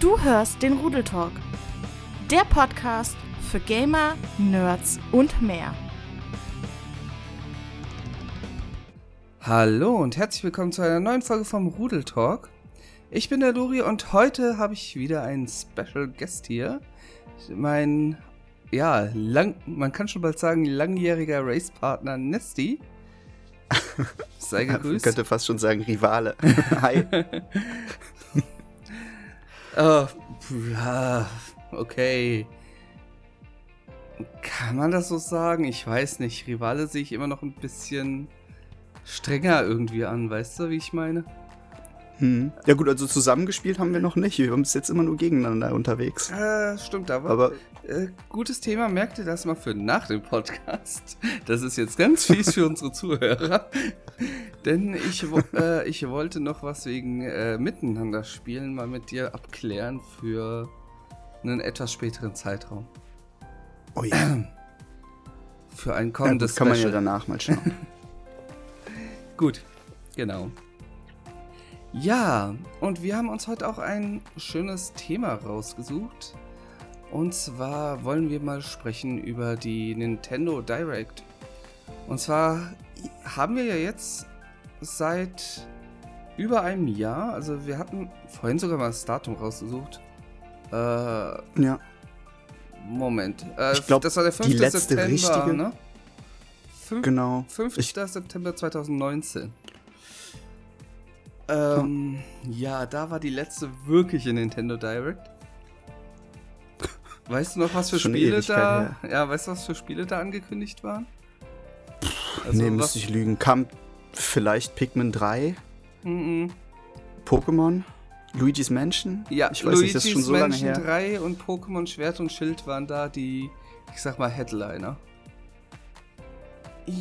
Du hörst den Rudeltalk, der Podcast für Gamer, Nerds und mehr. Hallo und herzlich willkommen zu einer neuen Folge vom Rudeltalk. Ich bin der Lori und heute habe ich wieder einen Special Guest hier. Mein, ja, lang, man kann schon bald sagen, langjähriger Racepartner Nesty. Sei gegrüßt. Man könnte fast schon sagen Rivale. Hi. ja, okay. Kann man das so sagen? Ich weiß nicht. Rivale sehe ich immer noch ein bisschen strenger irgendwie an, weißt du, wie ich meine? Hm. Ja gut, also zusammengespielt haben wir noch nicht. Wir sind jetzt immer nur gegeneinander unterwegs. Äh, stimmt, aber, aber äh, gutes Thema. Merkt ihr das mal für nach dem Podcast? Das ist jetzt ganz fies für unsere Zuhörer. Denn ich, äh, ich wollte noch was wegen äh, Miteinander spielen mal mit dir abklären für einen etwas späteren Zeitraum. Oh ja. Für ein kommendes ja, kann man ja danach mal schauen. Gut, genau. Ja, und wir haben uns heute auch ein schönes Thema rausgesucht. Und zwar wollen wir mal sprechen über die Nintendo Direct. Und zwar haben wir ja jetzt seit über einem Jahr, also wir hatten vorhin sogar mal das Datum rausgesucht. Äh, ja. Moment. Äh, ich glaube, das war der 5. Die letzte September, richtige. Ne? 5, genau. 5. Ich, September 2019. Ähm, ja. ja, da war die letzte wirkliche Nintendo Direct. Weißt du noch, was für Spiele da. Her. Ja, weißt du, was für Spiele da angekündigt waren? Also, nee, müsste ich lügen. Kam vielleicht Pikmin 3? Mhm. Pokémon? Luigi's Mansion? Ja, ich weiß Luigi's nicht, das ist schon so Mansion lange her. 3 und Pokémon Schwert und Schild waren da die, ich sag mal, Headliner.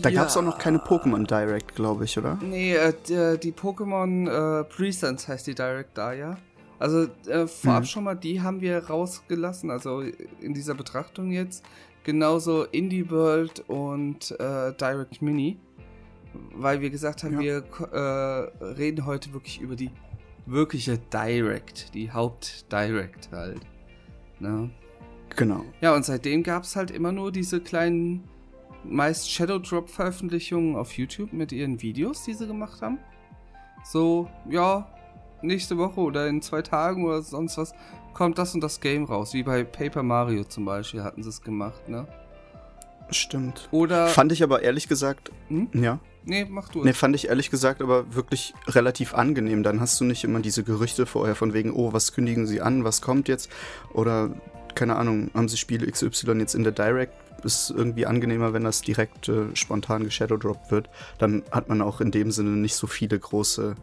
Da ja. gab es auch noch keine Pokémon Direct, glaube ich, oder? Nee, äh, die, die Pokémon äh, Presence heißt die Direct da, ja. Also äh, vorab mhm. schon mal, die haben wir rausgelassen, also in dieser Betrachtung jetzt. Genauso Indie World und äh, Direct Mini. Weil wir gesagt haben, ja. wir äh, reden heute wirklich über die wirkliche Direct, die Haupt-Direct halt. Ne? Genau. Ja, und seitdem gab es halt immer nur diese kleinen meist Shadow Drop Veröffentlichungen auf YouTube mit ihren Videos, die sie gemacht haben. So, ja, nächste Woche oder in zwei Tagen oder sonst was kommt das und das Game raus. Wie bei Paper Mario zum Beispiel hatten sie es gemacht, ne? Stimmt. Oder. Fand ich aber ehrlich gesagt. Hm? Ja. Nee, mach du es. Nee, fand ich ehrlich gesagt aber wirklich relativ angenehm. Dann hast du nicht immer diese Gerüchte vorher von wegen, oh, was kündigen sie an, was kommt jetzt? Oder, keine Ahnung, haben sie Spiele XY jetzt in der Direct ist irgendwie angenehmer, wenn das direkt äh, spontan geshadowdroppt wird. Dann hat man auch in dem Sinne nicht so viele große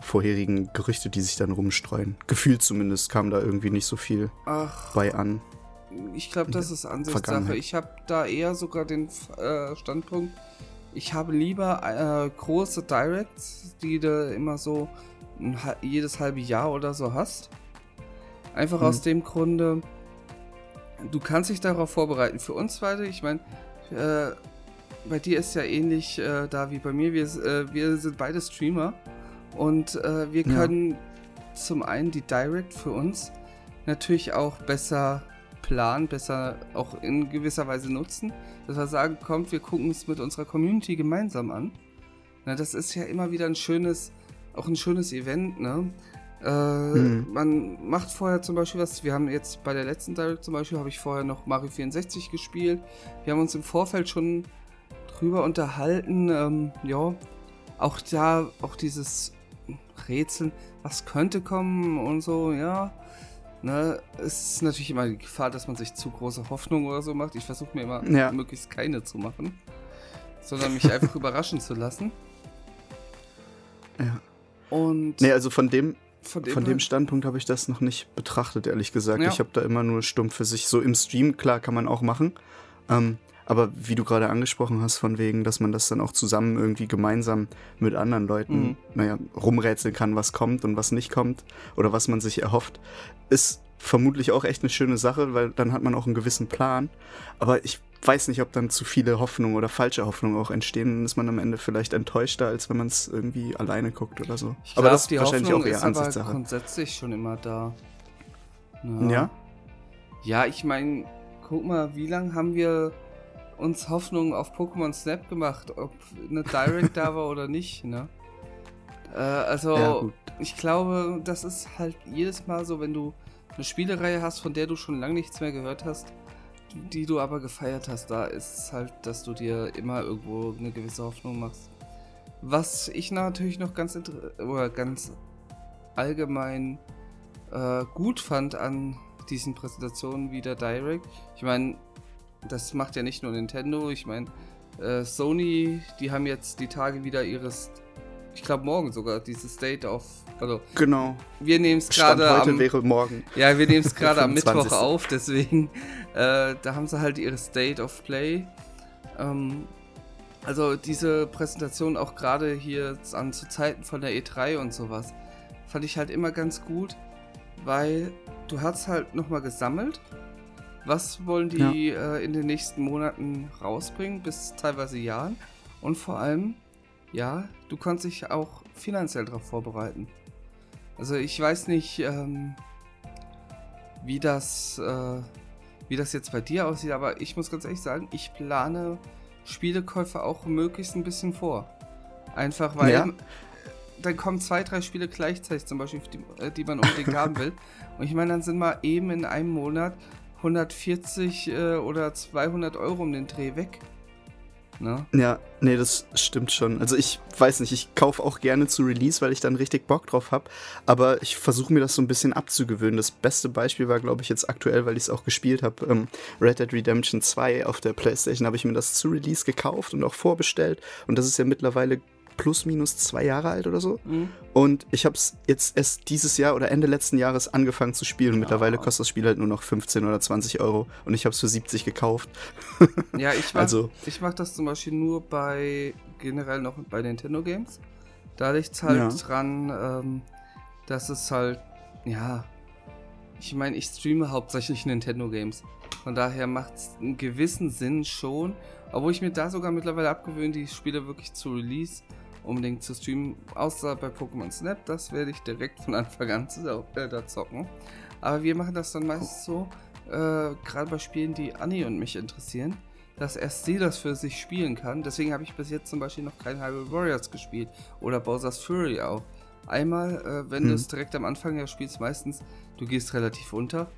vorherigen Gerüchte, die sich dann rumstreuen. Gefühlt zumindest kam da irgendwie nicht so viel Ach, bei an. Ich glaube, das ist Ansichtssache. Ich habe da eher sogar den äh, Standpunkt, ich habe lieber äh, große Directs, die du immer so ein, jedes halbe Jahr oder so hast. Einfach hm. aus dem Grunde, du kannst dich darauf vorbereiten. Für uns beide, ich meine, äh, bei dir ist ja ähnlich äh, da wie bei mir. Wir, äh, wir sind beide Streamer und äh, wir können ja. zum einen die Direct für uns natürlich auch besser planen, besser auch in gewisser Weise nutzen, dass wir sagen, kommt, wir gucken es mit unserer Community gemeinsam an. Na, das ist ja immer wieder ein schönes, auch ein schönes Event, ne? Äh, mhm. Man macht vorher zum Beispiel was, wir haben jetzt bei der letzten Direct zum Beispiel, habe ich vorher noch Mario 64 gespielt. Wir haben uns im Vorfeld schon drüber unterhalten, ähm, ja, auch da, auch dieses Rätseln, was könnte kommen und so, ja. Ne, es ist natürlich immer die Gefahr, dass man sich zu große Hoffnung oder so macht. Ich versuche mir immer ja. möglichst keine zu machen, sondern mich einfach überraschen zu lassen. Ja. Und. Nee, also von dem, von dem, Von dem Standpunkt habe ich das noch nicht betrachtet, ehrlich gesagt. Ja. Ich habe da immer nur stumpf für sich. So im Stream, klar, kann man auch machen. Ähm, aber wie du gerade angesprochen hast, von wegen, dass man das dann auch zusammen irgendwie gemeinsam mit anderen Leuten, mhm. naja, rumrätseln kann, was kommt und was nicht kommt oder was man sich erhofft, ist vermutlich auch echt eine schöne Sache, weil dann hat man auch einen gewissen Plan. Aber ich weiß nicht, ob dann zu viele Hoffnungen oder falsche Hoffnungen auch entstehen. Dann ist man am Ende vielleicht enttäuschter, als wenn man es irgendwie alleine guckt oder so. Ich aber glaub, das ist wahrscheinlich Hoffnung auch eher ist Ansichtssache. Aber grundsätzlich schon immer da. Ja. Ja, ja ich meine, guck mal, wie lange haben wir uns Hoffnung auf Pokémon Snap gemacht, ob eine Direct da war oder nicht, ne? Äh, also, ja, ich glaube, das ist halt jedes Mal so, wenn du eine Spielereihe hast, von der du schon lange nichts mehr gehört hast, die du aber gefeiert hast, da ist es halt, dass du dir immer irgendwo eine gewisse Hoffnung machst. Was ich natürlich noch ganz oder ganz allgemein äh, gut fand an diesen Präsentationen wie der Direct. Ich meine, das macht ja nicht nur Nintendo. Ich meine, äh, Sony, die haben jetzt die Tage wieder ihres, ich glaube morgen sogar, dieses State of. Also, genau. Wir nehmen es gerade. Heute am, wäre morgen. Ja, wir nehmen es gerade am Mittwoch auf, deswegen. Äh, da haben sie halt ihre State of Play. Ähm, also diese Präsentation auch gerade hier an zu Zeiten von der E3 und sowas fand ich halt immer ganz gut, weil du hast halt nochmal gesammelt. Was wollen die ja. äh, in den nächsten Monaten rausbringen, bis teilweise Jahren? Und vor allem, ja, du kannst dich auch finanziell darauf vorbereiten. Also ich weiß nicht, ähm, wie das, äh, wie das jetzt bei dir aussieht, aber ich muss ganz ehrlich sagen, ich plane Spielekäufe auch möglichst ein bisschen vor. Einfach weil ja. dann kommen zwei, drei Spiele gleichzeitig, zum Beispiel, die, äh, die man unbedingt haben will. Und ich meine, dann sind mal eben in einem Monat 140 äh, oder 200 Euro um den Dreh weg. Ne? Ja, nee, das stimmt schon. Also ich weiß nicht, ich kaufe auch gerne zu Release, weil ich dann richtig Bock drauf habe. Aber ich versuche mir das so ein bisschen abzugewöhnen. Das beste Beispiel war, glaube ich, jetzt aktuell, weil ich es auch gespielt habe. Ähm, Red Dead Redemption 2 auf der Playstation habe ich mir das zu Release gekauft und auch vorbestellt. Und das ist ja mittlerweile plus minus zwei Jahre alt oder so. Mhm. Und ich habe es jetzt erst dieses Jahr oder Ende letzten Jahres angefangen zu spielen. Und mittlerweile kostet das Spiel halt nur noch 15 oder 20 Euro. Und ich habe es für 70 gekauft. ja, ich mache also, mach das zum Beispiel nur bei generell noch bei Nintendo Games. Da liegt es halt ja. dran, ähm, dass es halt, ja, ich meine, ich streame hauptsächlich Nintendo Games. Von daher macht es einen gewissen Sinn schon. Obwohl ich mir da sogar mittlerweile abgewöhnt, die Spiele wirklich zu Release unbedingt zu streamen, außer bei Pokémon Snap. Das werde ich direkt von Anfang an zu, äh, da zocken. Aber wir machen das dann meistens so, äh, gerade bei Spielen, die Annie und mich interessieren, dass erst sie das für sich spielen kann. Deswegen habe ich bis jetzt zum Beispiel noch kein Hyrule Warriors gespielt oder Bowser's Fury auch. Einmal, äh, wenn hm. du es direkt am Anfang ja spielst, meistens, du gehst relativ unter,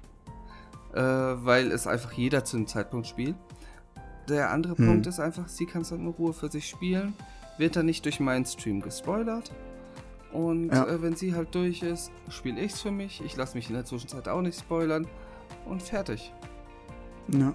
äh, weil es einfach jeder zu dem Zeitpunkt spielt. Der andere hm. Punkt ist einfach, sie kann es dann in Ruhe für sich spielen wird dann nicht durch meinen Stream gespoilert. Und ja. äh, wenn sie halt durch ist, spiele ich es für mich. Ich lasse mich in der Zwischenzeit auch nicht spoilern. Und fertig. Ja.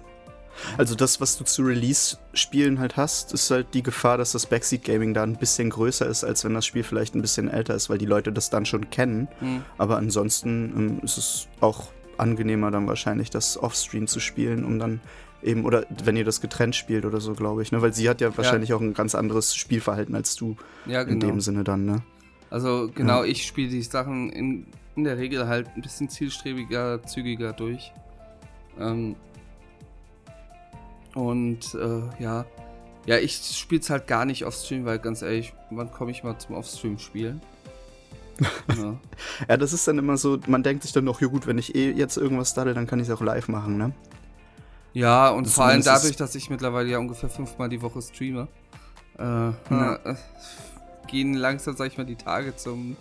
Also das, was du zu Release-Spielen halt hast, ist halt die Gefahr, dass das Backseat-Gaming da ein bisschen größer ist, als wenn das Spiel vielleicht ein bisschen älter ist, weil die Leute das dann schon kennen. Mhm. Aber ansonsten ähm, ist es auch angenehmer dann wahrscheinlich, das Offstream zu spielen, um dann eben, oder wenn ihr das getrennt spielt oder so, glaube ich, ne? Weil sie hat ja wahrscheinlich ja. auch ein ganz anderes Spielverhalten als du. Ja, genau. In dem Sinne dann, ne? Also genau, ja. ich spiele die Sachen in, in der Regel halt ein bisschen zielstrebiger, zügiger durch. Ähm, und äh, ja. Ja, ich spiele es halt gar nicht Offstream, weil ganz ehrlich, wann komme ich mal zum Offstream spielen? Ja. ja, das ist dann immer so, man denkt sich dann noch, ja gut, wenn ich eh jetzt irgendwas starte, dann kann ich es auch live machen, ne? Ja, und vor allem dadurch, dass ich mittlerweile ja ungefähr fünfmal die Woche streame, äh, ja. äh, gehen langsam, sag ich mal, die Tage zum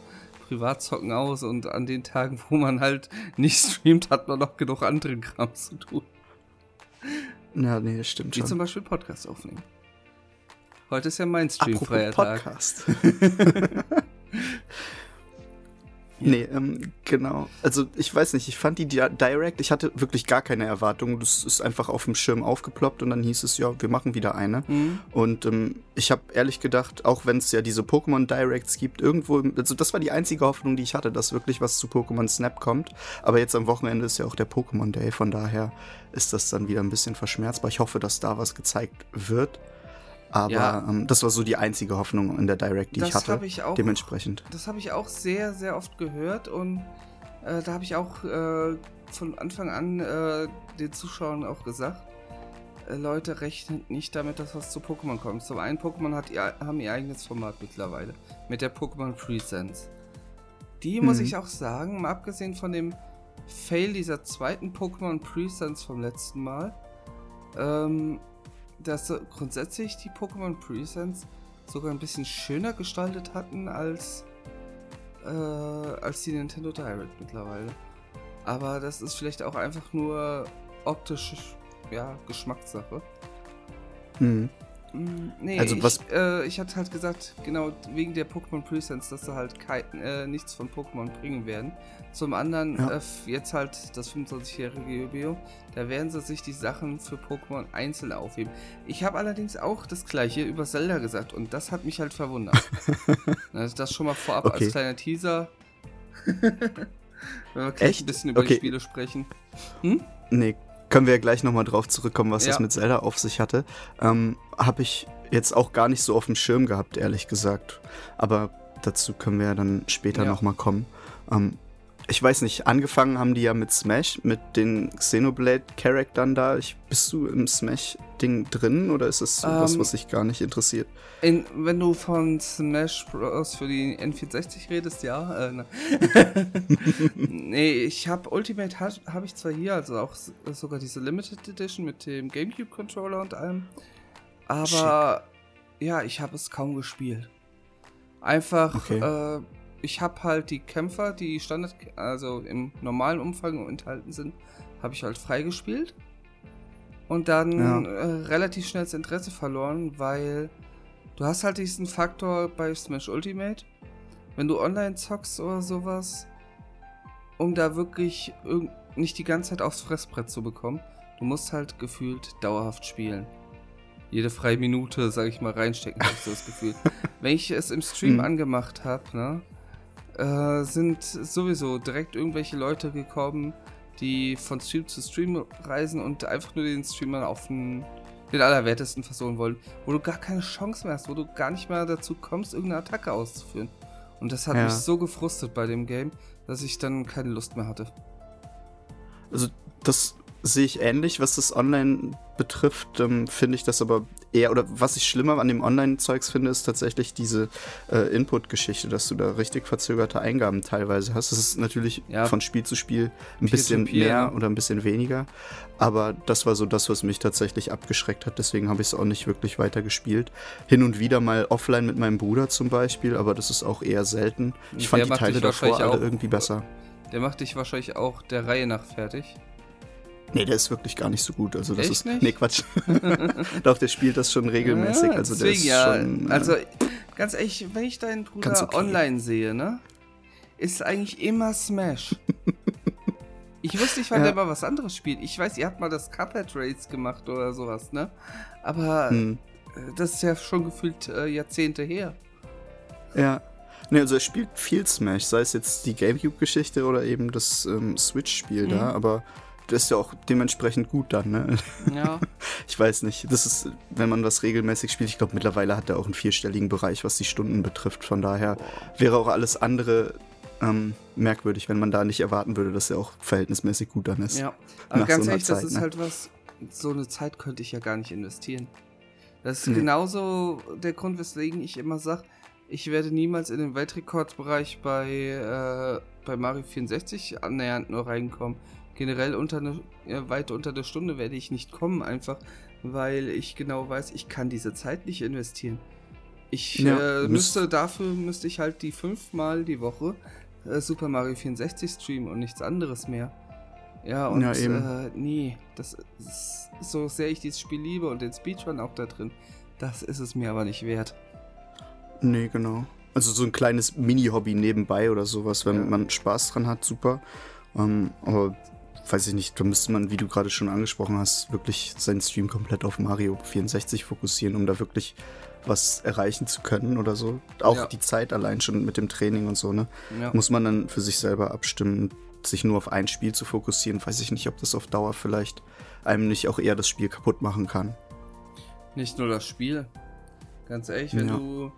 Privatzocken aus und an den Tagen, wo man halt nicht streamt, hat man noch genug anderen Kram zu tun. Ja, nee, das stimmt Wie schon. zum Beispiel Podcast aufnehmen. Heute ist ja mein streamfreier Tag. Podcast. Ja. Nee, ähm, genau. Also ich weiß nicht, ich fand die Direct, ich hatte wirklich gar keine Erwartungen. Das ist einfach auf dem Schirm aufgeploppt und dann hieß es, ja, wir machen wieder eine. Mhm. Und ähm, ich habe ehrlich gedacht, auch wenn es ja diese Pokémon Directs gibt, irgendwo, also das war die einzige Hoffnung, die ich hatte, dass wirklich was zu Pokémon Snap kommt. Aber jetzt am Wochenende ist ja auch der Pokémon Day, von daher ist das dann wieder ein bisschen verschmerzbar. Ich hoffe, dass da was gezeigt wird. Aber ja. ähm, das war so die einzige Hoffnung in der Direct, die das ich hatte. Ich auch, dementsprechend. Das habe ich auch sehr, sehr oft gehört und äh, da habe ich auch äh, von Anfang an äh, den Zuschauern auch gesagt, äh, Leute, rechnet nicht damit, dass was zu Pokémon kommt. Zum einen, Pokémon hat ihr, haben ihr eigenes Format mittlerweile mit der Pokémon Presents. Die, hm. muss ich auch sagen, mal abgesehen von dem Fail dieser zweiten Pokémon Presents vom letzten Mal, ähm, dass grundsätzlich die Pokémon Presents sogar ein bisschen schöner gestaltet hatten als, äh, als die Nintendo Direct mittlerweile. Aber das ist vielleicht auch einfach nur optische ja, Geschmackssache. Mhm. Mm, nee, also was ich, äh, ich hatte halt gesagt, genau wegen der Pokémon Presents, dass sie halt kein, äh, nichts von Pokémon bringen werden. Zum anderen, ja. äh, jetzt halt das 25-jährige Jubiläum, da werden sie sich die Sachen für Pokémon einzeln aufheben. Ich habe allerdings auch das gleiche über Zelda gesagt und das hat mich halt verwundert. also das schon mal vorab okay. als kleiner Teaser. Wenn wir gleich ein bisschen über okay. die Spiele sprechen. Hm? Nee, können wir ja gleich nochmal drauf zurückkommen, was ja. das mit Zelda auf sich hatte. Ähm, Habe ich jetzt auch gar nicht so auf dem Schirm gehabt, ehrlich gesagt. Aber dazu können wir ja dann später ja. nochmal kommen. Ähm, ich weiß nicht, angefangen haben die ja mit Smash, mit den Xenoblade-Charaktern da. Ich, bist du im Smash-Ding drin oder ist es sowas, ähm, was dich gar nicht interessiert? In, wenn du von Smash Bros. für die N64 redest, ja. Äh, ne. nee, ich habe Ultimate habe hab ich zwar hier, also auch sogar diese Limited Edition mit dem GameCube-Controller und allem. Aber Schick. ja, ich habe es kaum gespielt. Einfach, okay. äh, ich habe halt die Kämpfer, die Standard, also im normalen Umfang enthalten sind, habe ich halt freigespielt. Und dann ja. äh, relativ schnell das Interesse verloren, weil du hast halt diesen Faktor bei Smash Ultimate, wenn du online zockst oder sowas, um da wirklich nicht die ganze Zeit aufs Fressbrett zu bekommen, du musst halt gefühlt dauerhaft spielen. Jede freie Minute, sag ich mal, reinstecken, habe ich so das Gefühl. Wenn ich es im Stream mhm. angemacht habe, ne, äh, sind sowieso direkt irgendwelche Leute gekommen, die von Stream zu Stream reisen und einfach nur den Streamer auf den, den Allerwertesten versuchen wollen, wo du gar keine Chance mehr hast, wo du gar nicht mehr dazu kommst, irgendeine Attacke auszuführen. Und das hat ja. mich so gefrustet bei dem Game, dass ich dann keine Lust mehr hatte. Also das sehe ich ähnlich, was das Online betrifft, ähm, finde ich das aber eher, oder was ich schlimmer an dem Online-Zeugs finde, ist tatsächlich diese äh, Input-Geschichte, dass du da richtig verzögerte Eingaben teilweise hast. Das ist natürlich ja. von Spiel zu Spiel ein Peer bisschen Peer, mehr oder ein bisschen weniger, aber das war so das, was mich tatsächlich abgeschreckt hat, deswegen habe ich es auch nicht wirklich weiter gespielt. Hin und wieder mal offline mit meinem Bruder zum Beispiel, aber das ist auch eher selten. Ich fand die Teile davor alle irgendwie besser. Der macht dich wahrscheinlich auch der Reihe nach fertig. Nee, der ist wirklich gar nicht so gut. Also das Echt ist. Nicht? Nee, Quatsch. Doch, der spielt das schon regelmäßig. Ja, also der ist ja. schon. Äh, also, ganz ehrlich, wenn ich deinen Bruder okay. online sehe, ne? Ist eigentlich immer Smash. ich wusste nicht, wann ja. der mal was anderes spielt. Ich weiß, ihr habt mal das Cuphead Race gemacht oder sowas, ne? Aber hm. Äh, das ist ja schon gefühlt äh, Jahrzehnte her. Ja. Ne, also er spielt viel Smash, sei es jetzt die Gamecube-Geschichte oder eben das ähm, Switch-Spiel mhm. da, aber das ist ja auch dementsprechend gut dann, ne? Ja. Ich weiß nicht. Das ist, wenn man das regelmäßig spielt, ich glaube, mittlerweile hat er auch einen vierstelligen Bereich, was die Stunden betrifft. Von daher wäre auch alles andere ähm, merkwürdig, wenn man da nicht erwarten würde, dass er auch verhältnismäßig gut dann ist. Ja, aber ganz so ehrlich, Zeit, das ist ne? halt was, so eine Zeit könnte ich ja gar nicht investieren. Das ist nee. genauso der Grund, weswegen ich immer sage, ich werde niemals in den Weltrekordbereich bei, äh, bei Mario 64 annähernd nur reinkommen generell unter eine, ja, weit unter der Stunde werde ich nicht kommen, einfach weil ich genau weiß, ich kann diese Zeit nicht investieren. Ich ja, äh, müsste dafür müsste ich halt die fünfmal die Woche äh, Super Mario 64 streamen und nichts anderes mehr. Ja, und ja, äh, nee, das ist, so sehr ich dieses Spiel liebe und den Speedrun auch da drin, das ist es mir aber nicht wert. Nee, genau. Also so ein kleines Mini-Hobby nebenbei oder sowas, wenn ja. man Spaß dran hat, super. Ähm, aber weiß ich nicht, da müsste man, wie du gerade schon angesprochen hast, wirklich seinen Stream komplett auf Mario 64 fokussieren, um da wirklich was erreichen zu können oder so. Auch ja. die Zeit allein schon mit dem Training und so, ne? Ja. Muss man dann für sich selber abstimmen, sich nur auf ein Spiel zu fokussieren. Weiß ich nicht, ob das auf Dauer vielleicht einem nicht auch eher das Spiel kaputt machen kann. Nicht nur das Spiel. Ganz ehrlich, wenn ja. du,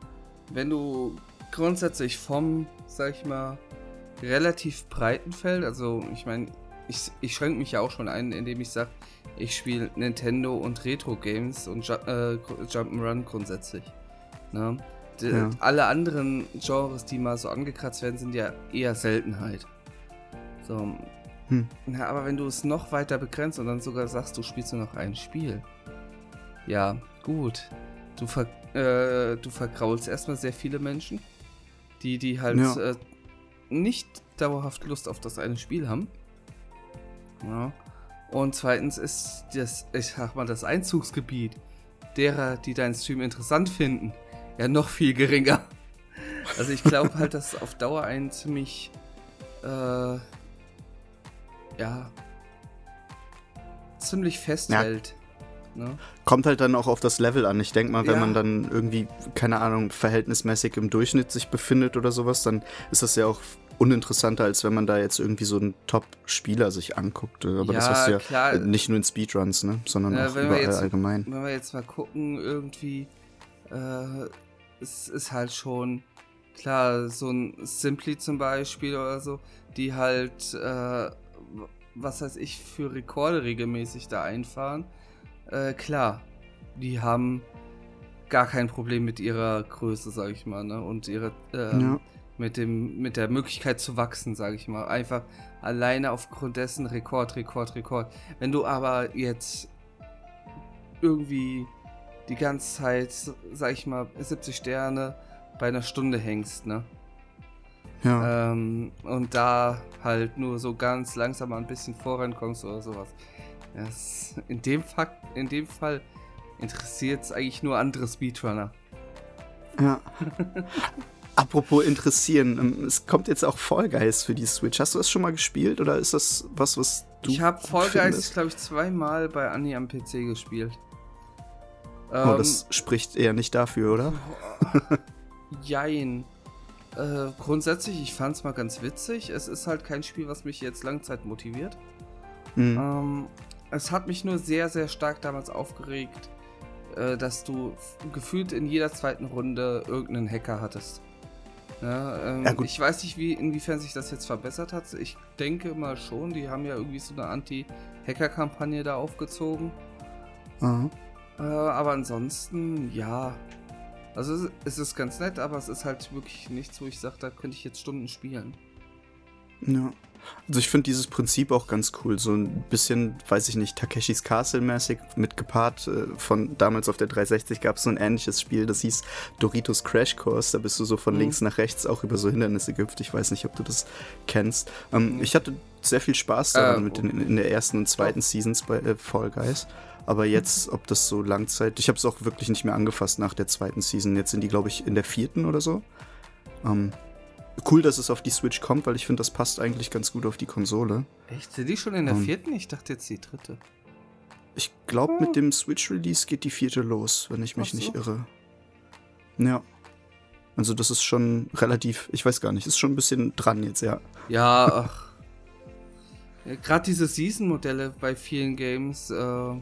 wenn du grundsätzlich vom, sag ich mal, relativ breiten Feld, also ich meine, ich, ich schränke mich ja auch schon ein, indem ich sage, ich spiele Nintendo und Retro-Games und Ju äh, Jump'n'Run grundsätzlich. Ne? Ja. Alle anderen Genres, die mal so angekratzt werden, sind ja eher Seltenheit. So, Hm. Ja, aber wenn du es noch weiter begrenzt und dann sogar sagst, du spielst nur noch ein Spiel. Ja, gut. Du, ver äh, du vergraulst erstmal sehr viele Menschen, die, die halt ja. äh, nicht dauerhaft Lust auf das eine Spiel haben. Ja. Und zweitens ist das, ich sag mal, das Einzugsgebiet derer, die deinen Stream interessant finden, ja noch viel geringer. Also ich glaube halt, dass auf Dauer ein ziemlich äh, ja ziemlich festhält. Ja. Ne? Kommt halt dann auch auf das Level an. Ich denke mal, wenn ja. man dann irgendwie, keine Ahnung, verhältnismäßig im Durchschnitt sich befindet oder sowas, dann ist das ja auch uninteressanter, als wenn man da jetzt irgendwie so einen Top-Spieler sich anguckt. Aber ja, das hast du ja klar. nicht nur in Speedruns, ne? sondern ja, auch überall jetzt, allgemein. Wenn wir jetzt mal gucken, irgendwie, äh, es ist halt schon, klar, so ein Simply zum Beispiel oder so, die halt, äh, was weiß ich, für Rekorde regelmäßig da einfahren. Äh, klar, die haben gar kein Problem mit ihrer Größe, sag ich mal, ne? Und ihre, ähm, ja mit, dem, mit der Möglichkeit zu wachsen, sage ich mal. Einfach alleine aufgrund dessen Rekord, Rekord, Rekord. Wenn du aber jetzt irgendwie die ganze Zeit, sag ich mal, 70 Sterne bei einer Stunde hängst, ne? Ja. Ähm, und da halt nur so ganz langsam ein bisschen vorankommst oder sowas. Das, in, dem Fakt, in dem Fall interessiert es eigentlich nur andere Speedrunner. Ja. Apropos interessieren, ähm, es kommt jetzt auch Fall Guys für die Switch. Hast du das schon mal gespielt oder ist das was, was du. Ich habe Fall Guys, glaube ich, zweimal bei Anni am PC gespielt. Oh, ähm, das spricht eher nicht dafür, oder? Jein. Äh, grundsätzlich, ich fand es mal ganz witzig. Es ist halt kein Spiel, was mich jetzt Langzeit motiviert. Mhm. Ähm, es hat mich nur sehr, sehr stark damals aufgeregt, äh, dass du gefühlt in jeder zweiten Runde irgendeinen Hacker hattest. Ja, ähm, ja, ich weiß nicht, wie, inwiefern sich das jetzt verbessert hat. Ich denke mal schon, die haben ja irgendwie so eine Anti-Hacker-Kampagne da aufgezogen. Mhm. Äh, aber ansonsten, ja. Also es ist ganz nett, aber es ist halt wirklich nichts, wo ich sage, da könnte ich jetzt Stunden spielen. Ja. Also ich finde dieses Prinzip auch ganz cool. So ein bisschen, weiß ich nicht, Takeshis Castle-mäßig mit gepaart. Äh, von damals auf der 360 gab es so ein ähnliches Spiel, das hieß Doritos Crash Course. Da bist du so von mhm. links nach rechts auch über so Hindernisse gehüpft. Ich weiß nicht, ob du das kennst. Ähm, mhm. Ich hatte sehr viel Spaß daran äh, mit den, in der ersten und zweiten oh. Seasons bei äh, Fall Guys. Aber jetzt, ob das so Langzeit. Ich habe es auch wirklich nicht mehr angefasst nach der zweiten Season. Jetzt sind die, glaube ich, in der vierten oder so. Ähm, cool, dass es auf die Switch kommt, weil ich finde, das passt eigentlich ganz gut auf die Konsole. Echt? Sind die schon in der um, vierten? Ich dachte jetzt die dritte. Ich glaube, mit dem Switch-Release geht die vierte los, wenn ich mich so. nicht irre. Ja. Also das ist schon relativ, ich weiß gar nicht, ist schon ein bisschen dran jetzt, ja. Ja, ach. Ja, Gerade diese Season-Modelle bei vielen Games, äh,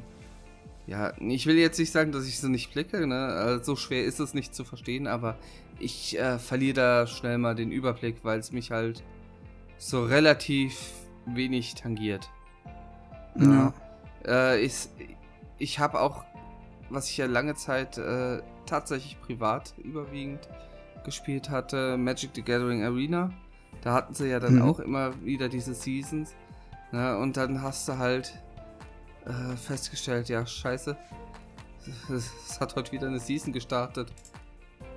ja, ich will jetzt nicht sagen, dass ich sie nicht blicke, ne? Also so schwer ist es nicht zu verstehen, aber ich äh, verliere da schnell mal den Überblick, weil es mich halt so relativ wenig tangiert. Ja. Äh, ich ich habe auch, was ich ja lange Zeit äh, tatsächlich privat überwiegend gespielt hatte, Magic the Gathering Arena. Da hatten sie ja dann mhm. auch immer wieder diese Seasons. Ne? Und dann hast du halt äh, festgestellt, ja, scheiße, es hat heute wieder eine Season gestartet.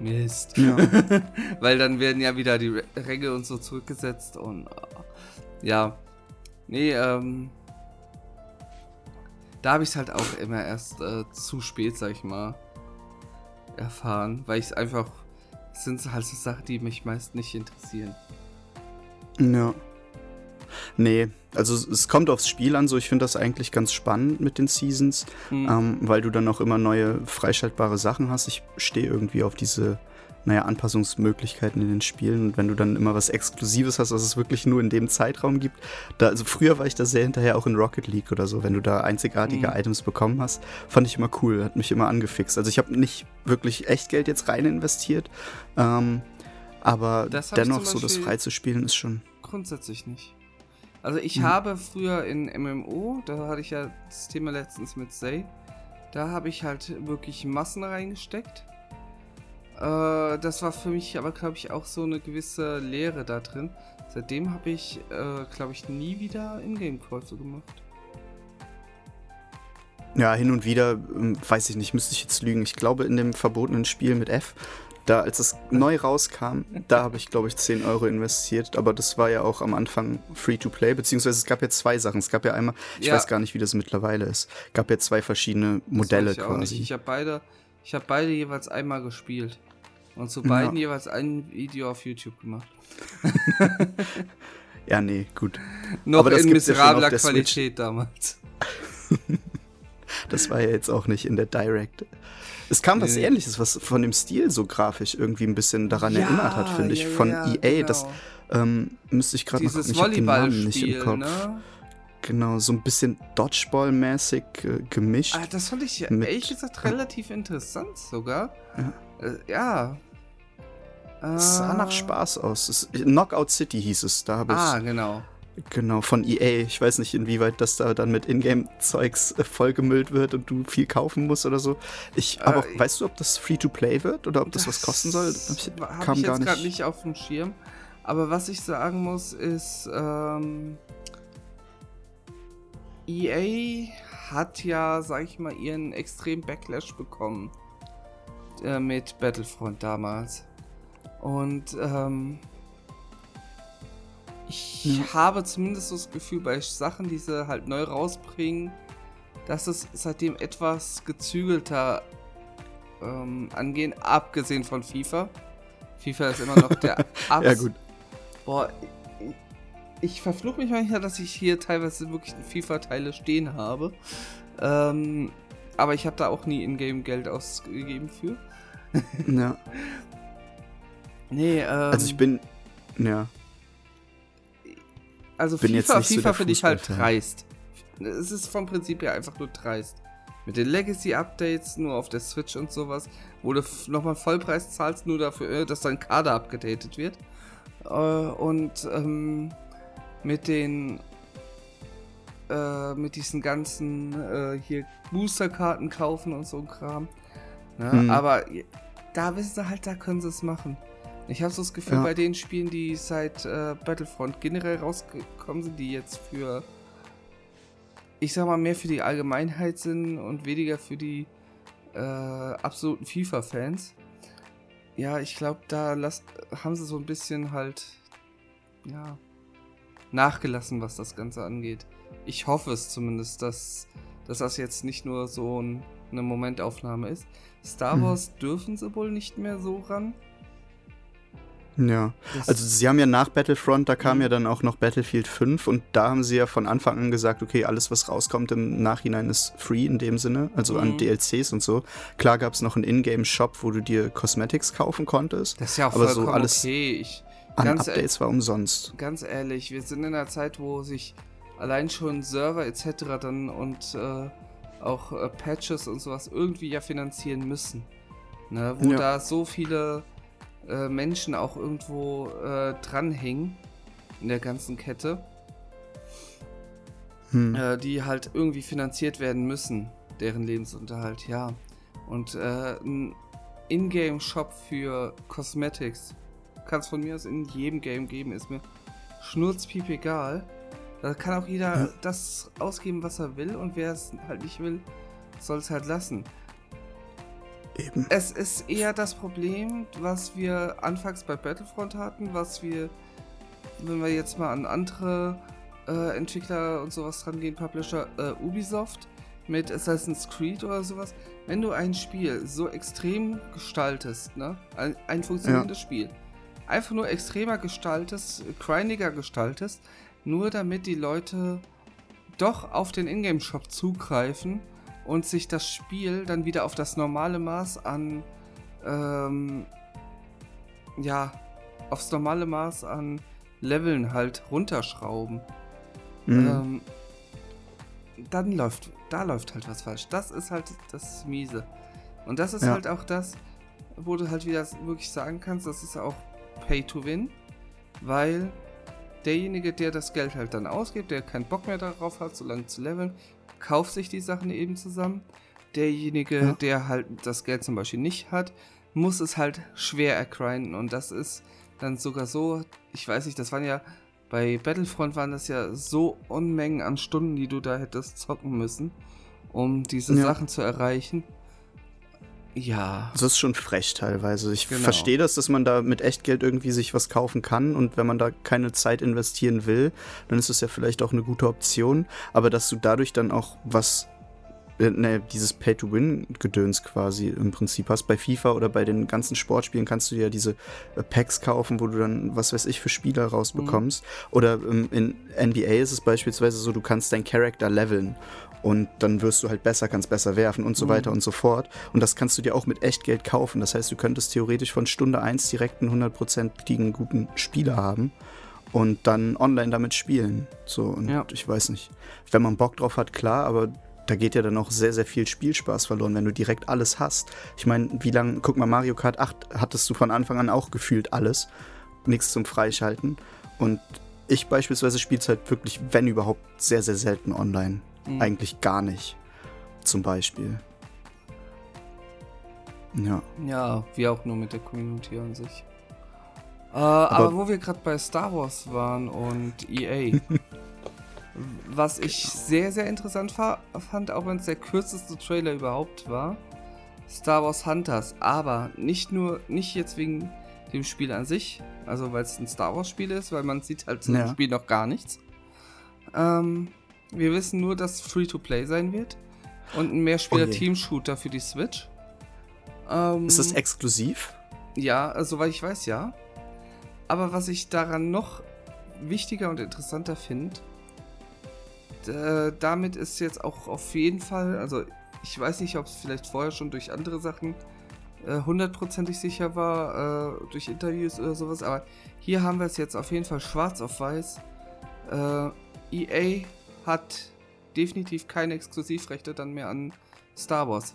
Mist. Ja. Weil dann werden ja wieder die Ränge und so zurückgesetzt und äh, ja. Nee, ähm. Da habe ich es halt auch immer erst äh, zu spät, sag ich mal, erfahren, weil ich es einfach. sind halt so Sachen, die mich meist nicht interessieren. Ja. Nee, also es kommt aufs Spiel an, so ich finde das eigentlich ganz spannend mit den Seasons, mhm. ähm, weil du dann auch immer neue freischaltbare Sachen hast. Ich stehe irgendwie auf diese, naja, Anpassungsmöglichkeiten in den Spielen und wenn du dann immer was Exklusives hast, was es wirklich nur in dem Zeitraum gibt. Da, also früher war ich da sehr hinterher auch in Rocket League oder so, wenn du da einzigartige mhm. Items bekommen hast, fand ich immer cool, hat mich immer angefixt. Also ich habe nicht wirklich echt Geld jetzt rein investiert, ähm, aber dennoch so das frei zu spielen ist schon. Grundsätzlich nicht. Also ich mhm. habe früher in MMO, da hatte ich ja das Thema letztens mit Say, da habe ich halt wirklich Massen reingesteckt. Äh, das war für mich aber, glaube ich, auch so eine gewisse Lehre da drin. Seitdem habe ich, äh, glaube ich, nie wieder Ingame-Käufe gemacht. Ja, hin und wieder, ähm, weiß ich nicht, müsste ich jetzt lügen. Ich glaube, in dem verbotenen Spiel mit F, da, als es neu rauskam, da habe ich, glaube ich, 10 Euro investiert. Aber das war ja auch am Anfang free to play, beziehungsweise es gab ja zwei Sachen. Es gab ja einmal, ich ja. weiß gar nicht, wie das mittlerweile ist, Es gab ja zwei verschiedene Modelle ich quasi. Ich habe beide, ich habe beide jeweils einmal gespielt. Und zu beiden ja. jeweils ein Video auf YouTube gemacht. ja, nee, gut. Noch Aber in miserabler Qualität damals. das war ja jetzt auch nicht in der Direct. Es kam nee. was ähnliches, was von dem Stil so grafisch irgendwie ein bisschen daran ja, erinnert hat, finde ich, von EA. Genau. Das ähm, müsste ich gerade noch. Ich habe den Namen nicht im Kopf. Ne? Genau, so ein bisschen Dodgeball-mäßig äh, gemischt. Ah, das fand ich ehrlich gesagt relativ interessant sogar. Ja. Äh, ja. Es sah nach Spaß aus. Knockout City hieß es. Da habe ich. Ah, genau. Genau, von EA. Ich weiß nicht, inwieweit das da dann mit Ingame-Zeugs äh, vollgemüllt wird und du viel kaufen musst oder so. Ich, äh, aber weißt du, ob das Free-to-play wird oder ob das, das was kosten soll? Ich, hab kam ich jetzt gerade nicht auf dem Schirm. Aber was ich sagen muss, ist, ähm, EA hat ja, sag ich mal, ihren extremen Backlash bekommen äh, mit Battlefront damals. Und ähm, ich ja. habe zumindest so das Gefühl, bei Sachen, die sie halt neu rausbringen, dass es seitdem etwas gezügelter ähm, angehen, abgesehen von FIFA. FIFA ist immer noch der Abs Ja, gut. Boah, ich verfluche mich manchmal, dass ich hier teilweise wirklich FIFA-Teile stehen habe. Ähm, aber ich habe da auch nie in-game Geld ausgegeben für. ja. Nee, ähm, Also ich bin. Ja. Also bin FIFA, FIFA so finde ich halt dreist. Es ist vom Prinzip her einfach nur dreist. Mit den Legacy-Updates nur auf der Switch und sowas, wo du nochmal Vollpreis zahlst, nur dafür, äh, dass dein Kader abgedatet wird. Äh, und ähm, mit den äh, mit diesen ganzen äh, hier Boosterkarten kaufen und so ein Kram. Ne? Mhm. Aber da wissen sie halt, da können sie es machen. Ich habe so das Gefühl, ja. bei den Spielen, die seit äh, Battlefront generell rausgekommen sind, die jetzt für, ich sag mal, mehr für die Allgemeinheit sind und weniger für die äh, absoluten FIFA-Fans. Ja, ich glaube, da lasst, haben sie so ein bisschen halt, ja, nachgelassen, was das Ganze angeht. Ich hoffe es zumindest, dass, dass das jetzt nicht nur so ein, eine Momentaufnahme ist. Star mhm. Wars mhm. dürfen sie wohl nicht mehr so ran. Ja, das also sie haben ja nach Battlefront, da kam mhm. ja dann auch noch Battlefield 5 und da haben sie ja von Anfang an gesagt, okay, alles was rauskommt im Nachhinein ist free in dem Sinne, also mhm. an DLCs und so. Klar gab es noch einen Ingame-Shop, wo du dir Cosmetics kaufen konntest. Das ist ja auch aber so alles okay. Ich, an Updates war umsonst. Ganz ehrlich, wir sind in einer Zeit, wo sich allein schon Server etc. dann und äh, auch äh, Patches und sowas irgendwie ja finanzieren müssen. Ne? Wo ja. da so viele äh, Menschen auch irgendwo äh, dranhängen in der ganzen Kette, hm. äh, die halt irgendwie finanziert werden müssen, deren Lebensunterhalt, ja. Und äh, ein Ingame-Shop für Cosmetics kann es von mir aus in jedem Game geben, ist mir schnurzpiep egal. Da kann auch jeder ja. das ausgeben, was er will und wer es halt nicht will, soll es halt lassen. Eben. Es ist eher das Problem, was wir anfangs bei Battlefront hatten, was wir, wenn wir jetzt mal an andere äh, Entwickler und sowas rangehen, Publisher, äh, Ubisoft mit Assassin's Creed oder sowas, wenn du ein Spiel so extrem gestaltest, ne, ein, ein funktionierendes ja. Spiel, einfach nur extremer gestaltest, grindiger gestaltest, nur damit die Leute doch auf den Ingame-Shop zugreifen und sich das Spiel dann wieder auf das normale Maß an, ähm, ja, aufs normale Maß an Leveln halt runterschrauben. Mhm. Ähm, dann läuft, da läuft halt was falsch. Das ist halt das Miese. Und das ist ja. halt auch das, wo du halt wieder wirklich sagen kannst, das ist auch Pay to Win, weil derjenige, der das Geld halt dann ausgibt, der keinen Bock mehr darauf hat, so lange zu leveln, kauft sich die Sachen eben zusammen. Derjenige, ja. der halt das Geld zum Beispiel nicht hat, muss es halt schwer ergrinden. Und das ist dann sogar so, ich weiß nicht, das waren ja, bei Battlefront waren das ja so Unmengen an Stunden, die du da hättest zocken müssen, um diese ja. Sachen zu erreichen. Ja. Das ist schon frech teilweise. Ich genau. verstehe das, dass man da mit Echtgeld irgendwie sich was kaufen kann und wenn man da keine Zeit investieren will, dann ist es ja vielleicht auch eine gute Option. Aber dass du dadurch dann auch was äh, ne, dieses Pay-to-Win-Gedöns quasi im Prinzip hast. Bei FIFA oder bei den ganzen Sportspielen kannst du ja diese äh, Packs kaufen, wo du dann, was weiß ich, für Spieler rausbekommst. Mhm. Oder ähm, in NBA ist es beispielsweise so, du kannst deinen Charakter leveln und dann wirst du halt besser, kannst besser werfen und so mhm. weiter und so fort. Und das kannst du dir auch mit Echtgeld kaufen. Das heißt, du könntest theoretisch von Stunde 1 direkt einen 100%igen guten Spieler haben und dann online damit spielen. So, und ja. ich weiß nicht. Wenn man Bock drauf hat, klar, aber da geht ja dann auch sehr, sehr viel Spielspaß verloren, wenn du direkt alles hast. Ich meine, wie lange, guck mal, Mario Kart 8 hattest du von Anfang an auch gefühlt alles. Nichts zum Freischalten. Und ich beispielsweise spiele es halt wirklich, wenn überhaupt, sehr, sehr selten online. Mhm. Eigentlich gar nicht. Zum Beispiel. Ja. Ja, wie auch nur mit der Community an sich. Äh, aber, aber wo wir gerade bei Star Wars waren und EA. Was ich sehr, sehr interessant fand, auch wenn es der kürzeste Trailer überhaupt war, Star Wars Hunters. Aber nicht nur, nicht jetzt wegen dem Spiel an sich, also weil es ein Star Wars Spiel ist, weil man sieht halt zu ja. dem Spiel noch gar nichts. Ähm, wir wissen nur, dass es Free-to-Play sein wird und ein Mehrspieler-Team-Shooter für die Switch. Ähm, ist das exklusiv? Ja, soweit ich weiß, ja. Aber was ich daran noch wichtiger und interessanter finde, äh, damit ist jetzt auch auf jeden Fall, also ich weiß nicht, ob es vielleicht vorher schon durch andere Sachen äh, hundertprozentig äh, sicher war, äh, durch Interviews oder sowas, aber hier haben wir es jetzt auf jeden Fall schwarz auf weiß. Äh, EA hat definitiv keine Exklusivrechte dann mehr an Star Wars.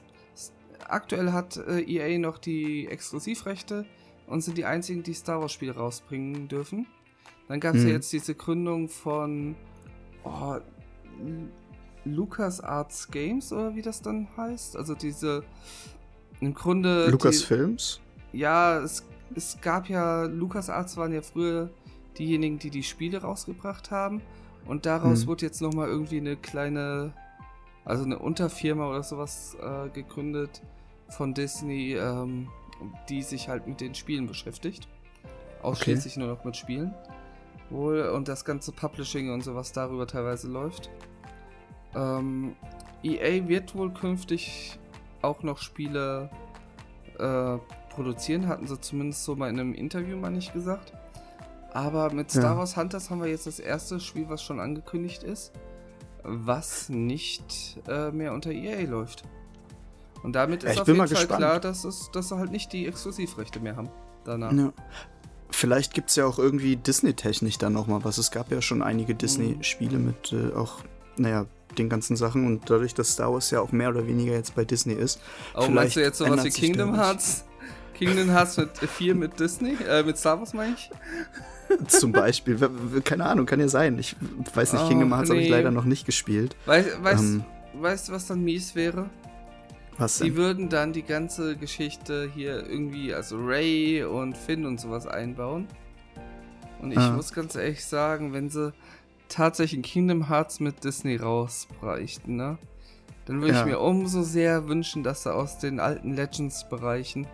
Aktuell hat äh, EA noch die Exklusivrechte und sind die einzigen, die Star Wars Spiele rausbringen dürfen. Dann gab es hm. ja jetzt diese Gründung von oh, Lucas Arts Games oder wie das dann heißt. Also diese im Grunde. Lucas die, Films? Ja, es, es gab ja, Lucas Arts waren ja früher diejenigen, die die Spiele rausgebracht haben. Und daraus hm. wurde jetzt nochmal irgendwie eine kleine, also eine Unterfirma oder sowas äh, gegründet von Disney, ähm, die sich halt mit den Spielen beschäftigt. Ausschließlich okay. nur noch mit Spielen. Wohl, und das ganze Publishing und sowas darüber teilweise läuft. Ähm, EA wird wohl künftig auch noch Spiele äh, produzieren, hatten sie zumindest so mal in einem Interview mal nicht gesagt. Aber mit Star ja. Wars Hunters haben wir jetzt das erste Spiel, was schon angekündigt ist, was nicht äh, mehr unter EA läuft. Und damit ist ja, auf jeden Fall gespannt. klar, dass, es, dass sie halt nicht die Exklusivrechte mehr haben danach. Ja. Vielleicht gibt es ja auch irgendwie Disney-Technik dann nochmal was. Es gab ja schon einige Disney-Spiele mit äh, auch, naja, den ganzen Sachen und dadurch, dass Star Wars ja auch mehr oder weniger jetzt bei Disney ist. Oh, meinst du jetzt sowas wie Kingdom Hearts? Kingdom Hearts mit 4 mit Disney? Äh, mit Star Wars meine ich? Zum Beispiel. Keine Ahnung, kann ja sein. Ich weiß nicht, oh, Kingdom Hearts nee. habe ich leider noch nicht gespielt. Weißt, weißt, ähm, weißt du, was dann mies wäre? Was denn? Die würden dann die ganze Geschichte hier irgendwie, also Ray und Finn und sowas einbauen. Und ich ah. muss ganz ehrlich sagen, wenn sie tatsächlich Kingdom Hearts mit Disney rausbräuchten, ne? Dann würde ja. ich mir umso sehr wünschen, dass sie aus den alten Legends-Bereichen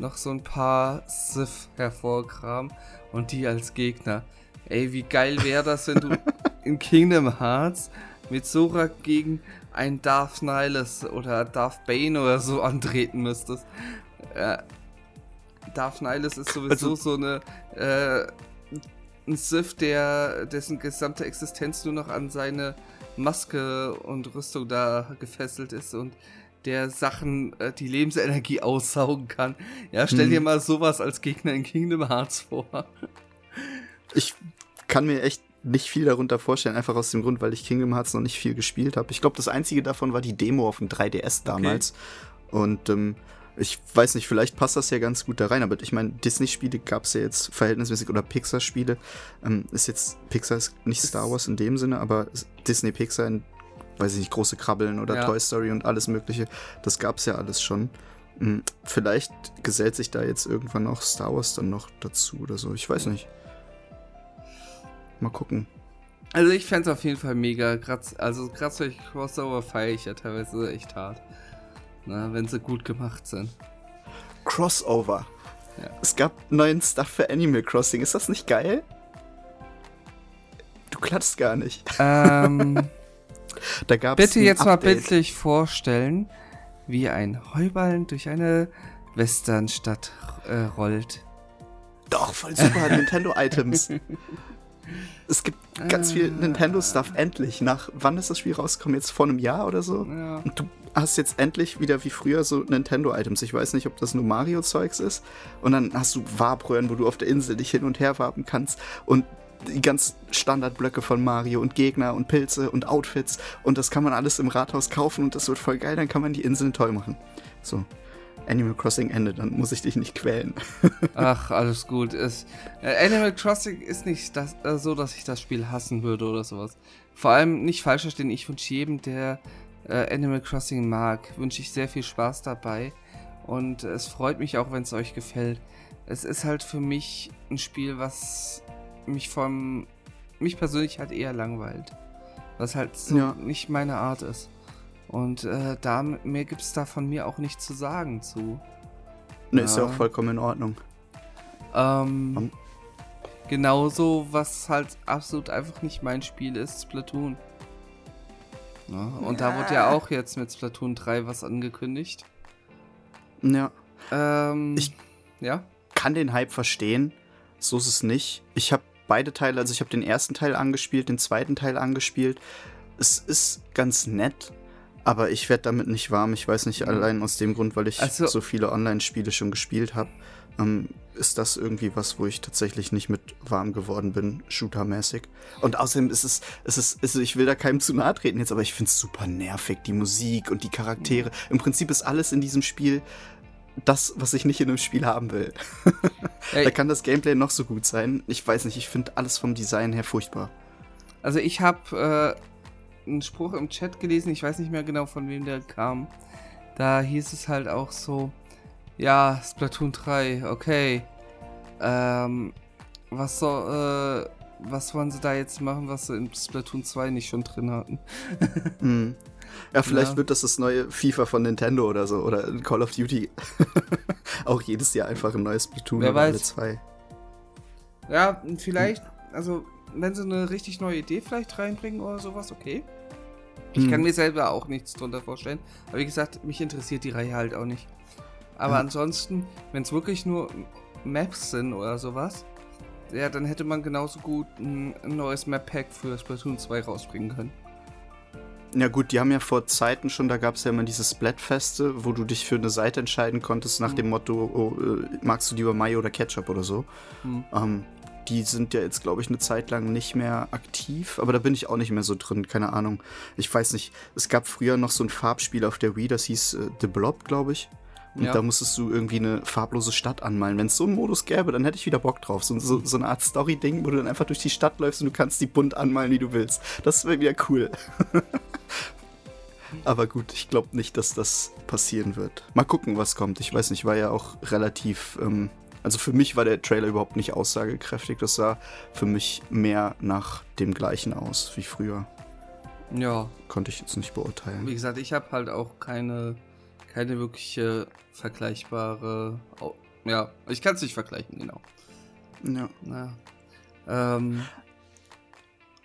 noch so ein paar Sith hervorkramen und die als Gegner. Ey, wie geil wäre das, wenn du in Kingdom Hearts mit Sora gegen ein Darth Nihilus oder Darth Bane oder so antreten müsstest. Äh, Darth Nihilus ist sowieso also, so eine äh, ein Sith, der dessen gesamte Existenz nur noch an seine Maske und Rüstung da gefesselt ist und der Sachen, äh, die Lebensenergie aussaugen kann. Ja, stell hm. dir mal sowas als Gegner in Kingdom Hearts vor. Ich kann mir echt nicht viel darunter vorstellen, einfach aus dem Grund, weil ich Kingdom Hearts noch nicht viel gespielt habe. Ich glaube, das einzige davon war die Demo auf dem 3DS damals. Okay. Und ähm, ich weiß nicht, vielleicht passt das ja ganz gut da rein, aber ich meine, Disney-Spiele gab es ja jetzt verhältnismäßig oder Pixar-Spiele. Ähm, ist jetzt, Pixar ist nicht Star Wars in dem Sinne, aber Disney-Pixar in, weiß ich nicht, große Krabbeln oder ja. Toy Story und alles Mögliche, das gab es ja alles schon. Hm, vielleicht gesellt sich da jetzt irgendwann auch Star Wars dann noch dazu oder so. Ich weiß nicht. Mal gucken. Also ich fände es auf jeden Fall mega. Grad, also gerade solche Crossover feiere ich ja teilweise echt hart. Na, wenn sie gut gemacht sind. Crossover. Ja. Es gab neuen Stuff für Animal Crossing. Ist das nicht geil? Du klatschst gar nicht. Ähm, da gab's bitte jetzt Update. mal bildlich vorstellen, wie ein Heuballen durch eine Westernstadt äh, rollt. Doch, voll super Nintendo-Items. Es gibt ganz viel ah. Nintendo-Stuff, endlich. Nach wann ist das Spiel rausgekommen? Jetzt vor einem Jahr oder so? Ja. Und du hast jetzt endlich wieder wie früher so Nintendo-Items. Ich weiß nicht, ob das nur Mario-Zeugs ist. Und dann hast du Warbröhren, wo du auf der Insel dich hin und her warten kannst. Und die ganz Standardblöcke von Mario und Gegner und Pilze und Outfits. Und das kann man alles im Rathaus kaufen und das wird voll geil. Dann kann man die Inseln toll machen. So. Animal Crossing Ende, dann muss ich dich nicht quälen. Ach, alles gut. Es, äh, Animal Crossing ist nicht das, äh, so, dass ich das Spiel hassen würde oder sowas. Vor allem nicht falsch verstehen, ich wünsche jedem, der äh, Animal Crossing mag, wünsche ich sehr viel Spaß dabei. Und es freut mich auch, wenn es euch gefällt. Es ist halt für mich ein Spiel, was mich vom mich persönlich halt eher langweilt. Was halt so ja. nicht meine Art ist. Und äh, da, mehr gibt es da von mir auch nicht zu sagen zu. Ne, ja. ist ja auch vollkommen in Ordnung. Ähm, um. Genauso, was halt absolut einfach nicht mein Spiel ist, Splatoon. Ja, und ja. da wurde ja auch jetzt mit Splatoon 3 was angekündigt. Ja. Ähm, ich ja? kann den Hype verstehen. So ist es nicht. Ich habe beide Teile, also ich habe den ersten Teil angespielt, den zweiten Teil angespielt. Es ist ganz nett, aber ich werde damit nicht warm. Ich weiß nicht, allein aus dem Grund, weil ich also, so viele Online-Spiele schon gespielt habe, ähm, ist das irgendwie was, wo ich tatsächlich nicht mit warm geworden bin, shootermäßig. Und außerdem ist es, es ist, also ich will da keinem zu nahe treten jetzt, aber ich finde es super nervig, die Musik und die Charaktere. Im Prinzip ist alles in diesem Spiel das, was ich nicht in einem Spiel haben will. da kann das Gameplay noch so gut sein. Ich weiß nicht, ich finde alles vom Design her furchtbar. Also ich habe äh, einen Spruch im Chat gelesen, ich weiß nicht mehr genau von wem der kam. Da hieß es halt auch so, ja, Splatoon 3, okay. Ähm, was soll, äh, was wollen sie da jetzt machen, was sie in Splatoon 2 nicht schon drin hatten? hm. Ja, vielleicht ja. wird das das neue FIFA von Nintendo oder so oder Call of Duty. Auch jedes Jahr einfach ein neues Splatoon Wer weiß. alle zwei. Ja, vielleicht, also wenn sie eine richtig neue Idee vielleicht reinbringen oder sowas, okay. Ich hm. kann mir selber auch nichts drunter vorstellen. Aber wie gesagt, mich interessiert die Reihe halt auch nicht. Aber ja. ansonsten, wenn es wirklich nur Maps sind oder sowas, ja, dann hätte man genauso gut ein, ein neues Map-Pack für Splatoon 2 rausbringen können. Ja gut, die haben ja vor Zeiten schon, da gab es ja immer diese Splatfeste, wo du dich für eine Seite entscheiden konntest nach mhm. dem Motto, oh, äh, magst du lieber Mayo oder Ketchup oder so. Mhm. Ähm, die sind ja jetzt, glaube ich, eine Zeit lang nicht mehr aktiv, aber da bin ich auch nicht mehr so drin, keine Ahnung. Ich weiß nicht, es gab früher noch so ein Farbspiel auf der Wii, das hieß äh, The Blob, glaube ich. Und ja. da musstest du irgendwie eine farblose Stadt anmalen. Wenn es so einen Modus gäbe, dann hätte ich wieder Bock drauf. So, so, so eine Art Story-Ding, wo du dann einfach durch die Stadt läufst und du kannst die bunt anmalen, wie du willst. Das wäre wieder cool. Aber gut, ich glaube nicht, dass das passieren wird. Mal gucken, was kommt. Ich weiß nicht, war ja auch relativ. Ähm, also für mich war der Trailer überhaupt nicht aussagekräftig. Das sah für mich mehr nach dem gleichen aus wie früher. Ja. Konnte ich jetzt nicht beurteilen. Wie gesagt, ich habe halt auch keine keine wirkliche vergleichbare. Oh, ja, ich kann es nicht vergleichen, genau. Ja. Naja. Ähm,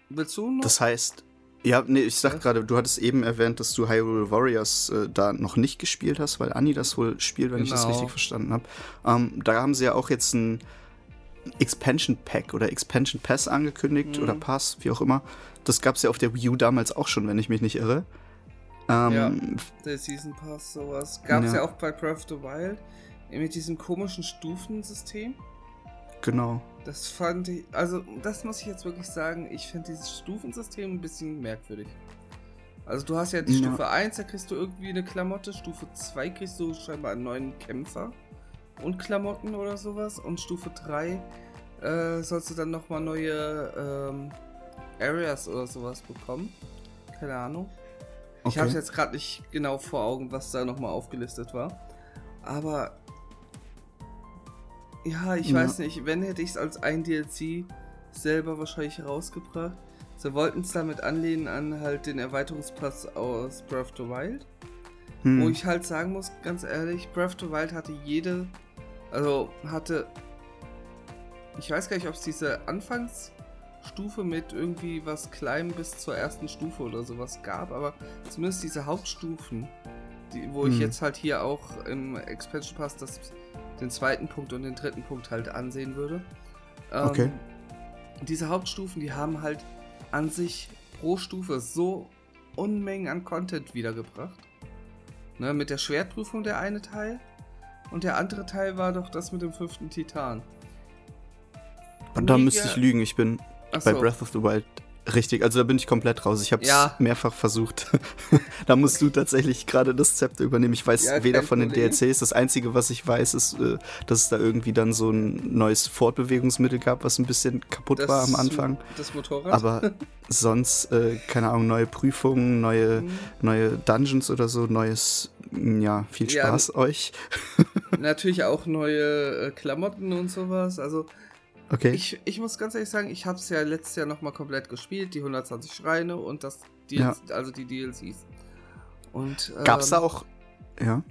willst du noch? Das heißt, ja, nee, ich sag gerade, du hattest eben erwähnt, dass du Hyrule Warriors äh, da noch nicht gespielt hast, weil Anni das wohl spielt, wenn genau. ich das genau. richtig verstanden habe. Ähm, da haben sie ja auch jetzt ein Expansion Pack oder Expansion Pass angekündigt mhm. oder Pass, wie auch immer. Das gab es ja auf der Wii U damals auch schon, wenn ich mich nicht irre. Ähm, ja, der Season Pass, sowas. Gab es ja. ja. auch bei Breath of the Wild mit diesem komischen Stufensystem. Genau. Das fand ich, also das muss ich jetzt wirklich sagen, ich finde dieses Stufensystem ein bisschen merkwürdig. Also du hast ja die ja. Stufe 1, da kriegst du irgendwie eine Klamotte, Stufe 2 kriegst du scheinbar einen neuen Kämpfer und Klamotten oder sowas und Stufe 3 äh, sollst du dann nochmal neue ähm, Areas oder sowas bekommen. Keine Ahnung. Okay. Ich habe es jetzt gerade nicht genau vor Augen, was da nochmal aufgelistet war. Aber ja, ich ja. weiß nicht, wenn hätte ich es als ein DLC selber wahrscheinlich rausgebracht. Sie wollten es damit anlehnen an halt den Erweiterungspass aus Breath of the Wild. Hm. Wo ich halt sagen muss, ganz ehrlich, Breath of the Wild hatte jede, also hatte, ich weiß gar nicht, ob es diese Anfangsstufe mit irgendwie was klein bis zur ersten Stufe oder sowas gab, aber zumindest diese Hauptstufen, die, wo hm. ich jetzt halt hier auch im Expansion Pass das, den zweiten Punkt und den dritten Punkt halt ansehen würde. Ähm, okay. Diese Hauptstufen, die haben halt an sich pro Stufe so Unmengen an Content wiedergebracht. Ne, mit der Schwertprüfung der eine Teil und der andere Teil war doch das mit dem fünften Titan. Und da müsste ich lügen, ich bin Achso. bei Breath of the Wild Richtig, also da bin ich komplett raus. Ich habe es ja. mehrfach versucht. da musst du tatsächlich gerade das Zepter übernehmen. Ich weiß ja, weder von den DLCs. Das Einzige, was ich weiß, ist, äh, dass es da irgendwie dann so ein neues Fortbewegungsmittel gab, was ein bisschen kaputt das, war am Anfang. Das Motorrad? Aber sonst, äh, keine Ahnung, neue Prüfungen, neue, mhm. neue Dungeons oder so, neues, ja, viel Spaß ja, euch. natürlich auch neue äh, Klamotten und sowas. Also Okay. Ich, ich muss ganz ehrlich sagen, ich habe es ja letztes Jahr nochmal komplett gespielt, die 120 Schreine und das DLC, ja. also die DLCs. Und ähm, gab's da auch ja?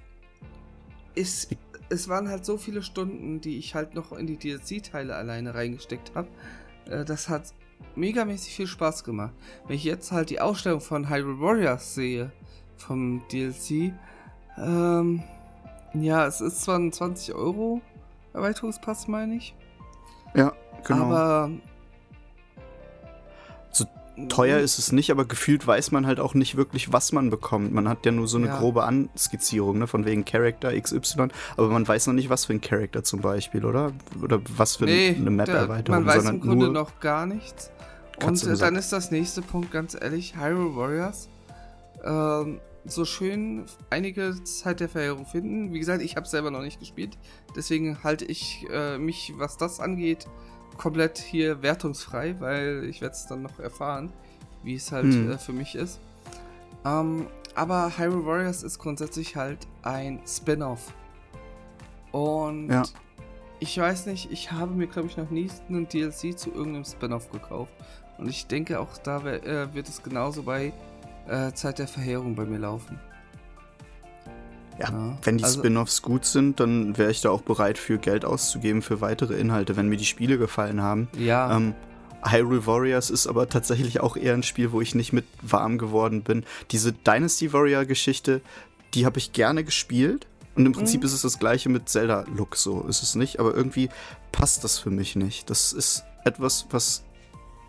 Ist, es waren halt so viele Stunden, die ich halt noch in die DLC-Teile alleine reingesteckt habe. Äh, das hat megamäßig viel Spaß gemacht. Wenn ich jetzt halt die Ausstellung von Hyrule Warriors sehe vom DLC, ähm, ja, es ist zwar ein 20 Euro Erweiterungspass, meine ich. Ja, genau. Aber. So teuer ist es nicht, aber gefühlt weiß man halt auch nicht wirklich, was man bekommt. Man hat ja nur so eine ja. grobe Anskizzierung, ne, von wegen Charakter XY, aber man weiß noch nicht, was für ein Charakter zum Beispiel, oder? Oder was für nee, eine Map-Erweiterung. Man weiß im Grunde noch gar nichts. Und äh, dann ist das nächste Punkt, ganz ehrlich, Hyrule Warriors. Ähm, so schön einige Zeit der Verheerung finden. Wie gesagt, ich habe selber noch nicht gespielt. Deswegen halte ich äh, mich, was das angeht, komplett hier wertungsfrei, weil ich werde es dann noch erfahren, wie es halt hm. äh, für mich ist. Ähm, aber Hyrule Warriors ist grundsätzlich halt ein Spin-off. Und ja. ich weiß nicht, ich habe mir, glaube ich, noch nie einen DLC zu irgendeinem Spin-off gekauft. Und ich denke, auch da äh, wird es genauso bei äh, Zeit der Verheerung bei mir laufen. Ja, ja. wenn die also, Spin-offs gut sind, dann wäre ich da auch bereit für Geld auszugeben für weitere Inhalte, wenn mir die Spiele gefallen haben. Ja. Ähm, Hyrule Warriors ist aber tatsächlich auch eher ein Spiel, wo ich nicht mit warm geworden bin. Diese Dynasty Warrior Geschichte, die habe ich gerne gespielt. Und im Prinzip mhm. ist es das gleiche mit Zelda-Look, so ist es nicht. Aber irgendwie passt das für mich nicht. Das ist etwas, was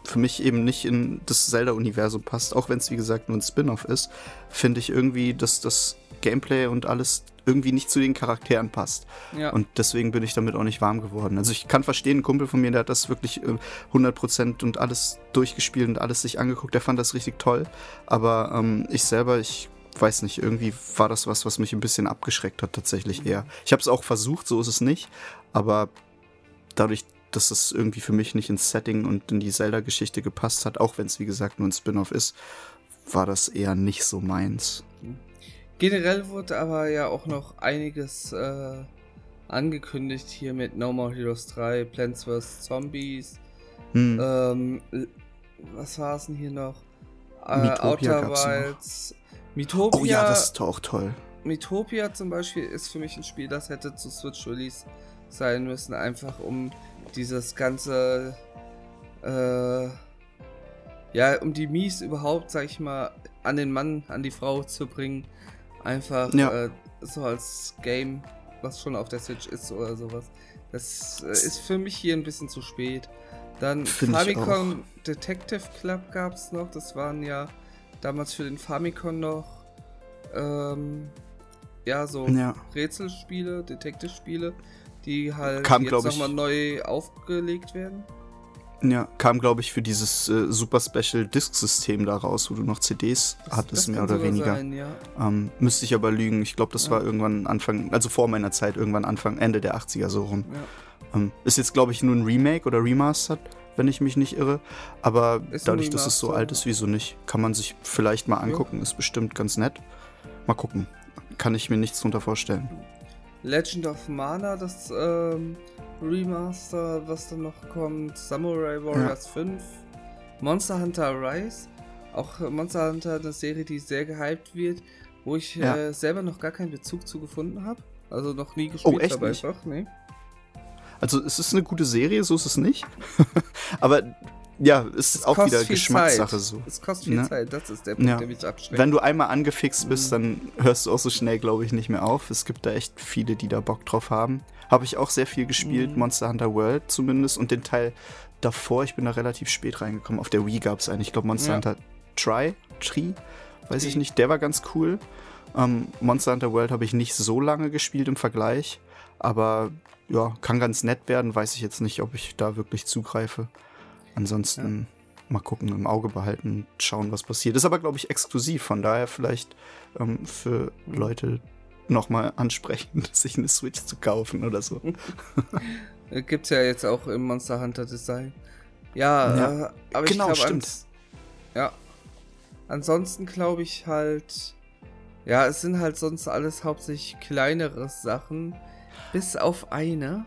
für mich eben nicht in das Zelda-Universum passt, auch wenn es wie gesagt nur ein Spin-off ist, finde ich irgendwie, dass das Gameplay und alles irgendwie nicht zu den Charakteren passt. Ja. Und deswegen bin ich damit auch nicht warm geworden. Also ich kann verstehen, ein Kumpel von mir, der hat das wirklich 100% äh, und alles durchgespielt und alles sich angeguckt, der fand das richtig toll. Aber ähm, ich selber, ich weiß nicht, irgendwie war das was, was mich ein bisschen abgeschreckt hat tatsächlich eher. Ich habe es auch versucht, so ist es nicht, aber dadurch, dass es irgendwie für mich nicht ins Setting und in die Zelda-Geschichte gepasst hat, auch wenn es wie gesagt nur ein Spin-off ist, war das eher nicht so meins. Generell wurde aber ja auch noch einiges äh, angekündigt hier mit No More Heroes 3, Plants vs. Zombies. Hm. Ähm, was war es denn hier noch? Äh, Outer Wilds. Mitopia. Oh ja, das ist auch toll. Mitopia zum Beispiel ist für mich ein Spiel, das hätte zu Switch Release sein müssen, einfach um dieses ganze, äh, ja, um die Mies überhaupt, sag ich mal, an den Mann, an die Frau zu bringen. Einfach ja. äh, so als Game, was schon auf der Switch ist oder sowas. Das äh, ist für mich hier ein bisschen zu spät. Dann Find Famicom Detective Club gab es noch. Das waren ja damals für den Famicom noch ähm, ja so ja. Rätselspiele, Detective-Spiele die halt kam, jetzt nochmal neu aufgelegt werden. Ja, kam, glaube ich, für dieses äh, Super Special Disk-System da raus, wo du noch CDs das, hattest, das mehr oder weniger. Sein, ja. ähm, müsste ich aber lügen. Ich glaube, das ja. war irgendwann Anfang, also vor meiner Zeit, irgendwann Anfang, Ende der 80er so rum. Ja. Ähm, ist jetzt, glaube ich, nur ein Remake oder Remastered, wenn ich mich nicht irre. Aber ist dadurch, dass es so alt ist, wieso nicht? Kann man sich vielleicht mal angucken, ist bestimmt ganz nett. Mal gucken. Kann ich mir nichts drunter vorstellen. Legend of Mana, das ähm, Remaster, was dann noch kommt, Samurai Warriors ja. 5, Monster Hunter Rise. Auch Monster Hunter, eine Serie, die sehr gehypt wird, wo ich ja. äh, selber noch gar keinen Bezug zu gefunden habe. Also noch nie gespielt oh, echt habe einfach, nee. Also es ist eine gute Serie, so ist es nicht. Aber ja, es ist auch wieder Geschmackssache Zeit. so. Es kostet viel ne? Zeit, das ist der Punkt, ja. der mich abschreckt. Wenn du einmal angefixt bist, dann hörst du auch so schnell, glaube ich, nicht mehr auf. Es gibt da echt viele, die da Bock drauf haben. Habe ich auch sehr viel gespielt, mhm. Monster Hunter World zumindest und den Teil davor, ich bin da relativ spät reingekommen. Auf der Wii gab es einen, ich glaube Monster ja. Hunter Try, Tree, weiß ich nicht, der war ganz cool. Ähm, Monster Hunter World habe ich nicht so lange gespielt im Vergleich, aber ja, kann ganz nett werden, weiß ich jetzt nicht, ob ich da wirklich zugreife. Ansonsten ja. mal gucken, im Auge behalten, schauen, was passiert. Ist aber, glaube ich, exklusiv, von daher vielleicht ähm, für Leute nochmal ansprechend, sich eine Switch zu kaufen oder so. Gibt's ja jetzt auch im Monster Hunter Design. Ja, ja. Äh, aber genau, ich glaube, ja. Ansonsten glaube ich halt, ja, es sind halt sonst alles hauptsächlich kleinere Sachen, bis auf eine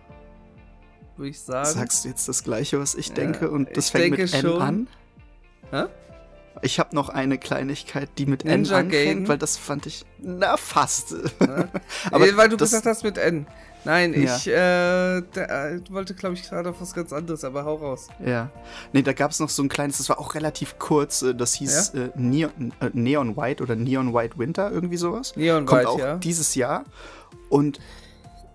würde ich sagen. Sagst du jetzt das Gleiche, was ich denke, ja, und das fängt mit N schon. an? Hä? Ich habe noch eine Kleinigkeit, die mit Ninja N anfängt, Game. weil das fand ich, na fast. Ja. Aber weil du gesagt hast mit N. Nein, ja. ich äh, der, äh, wollte, glaube ich, gerade auf was ganz anderes, aber hau raus. Ja. Nee, da gab es noch so ein kleines, das war auch relativ kurz, äh, das hieß ja? äh, Neon, äh, Neon White oder Neon White Winter, irgendwie sowas. Neon Kommt White, auch ja. dieses Jahr. Und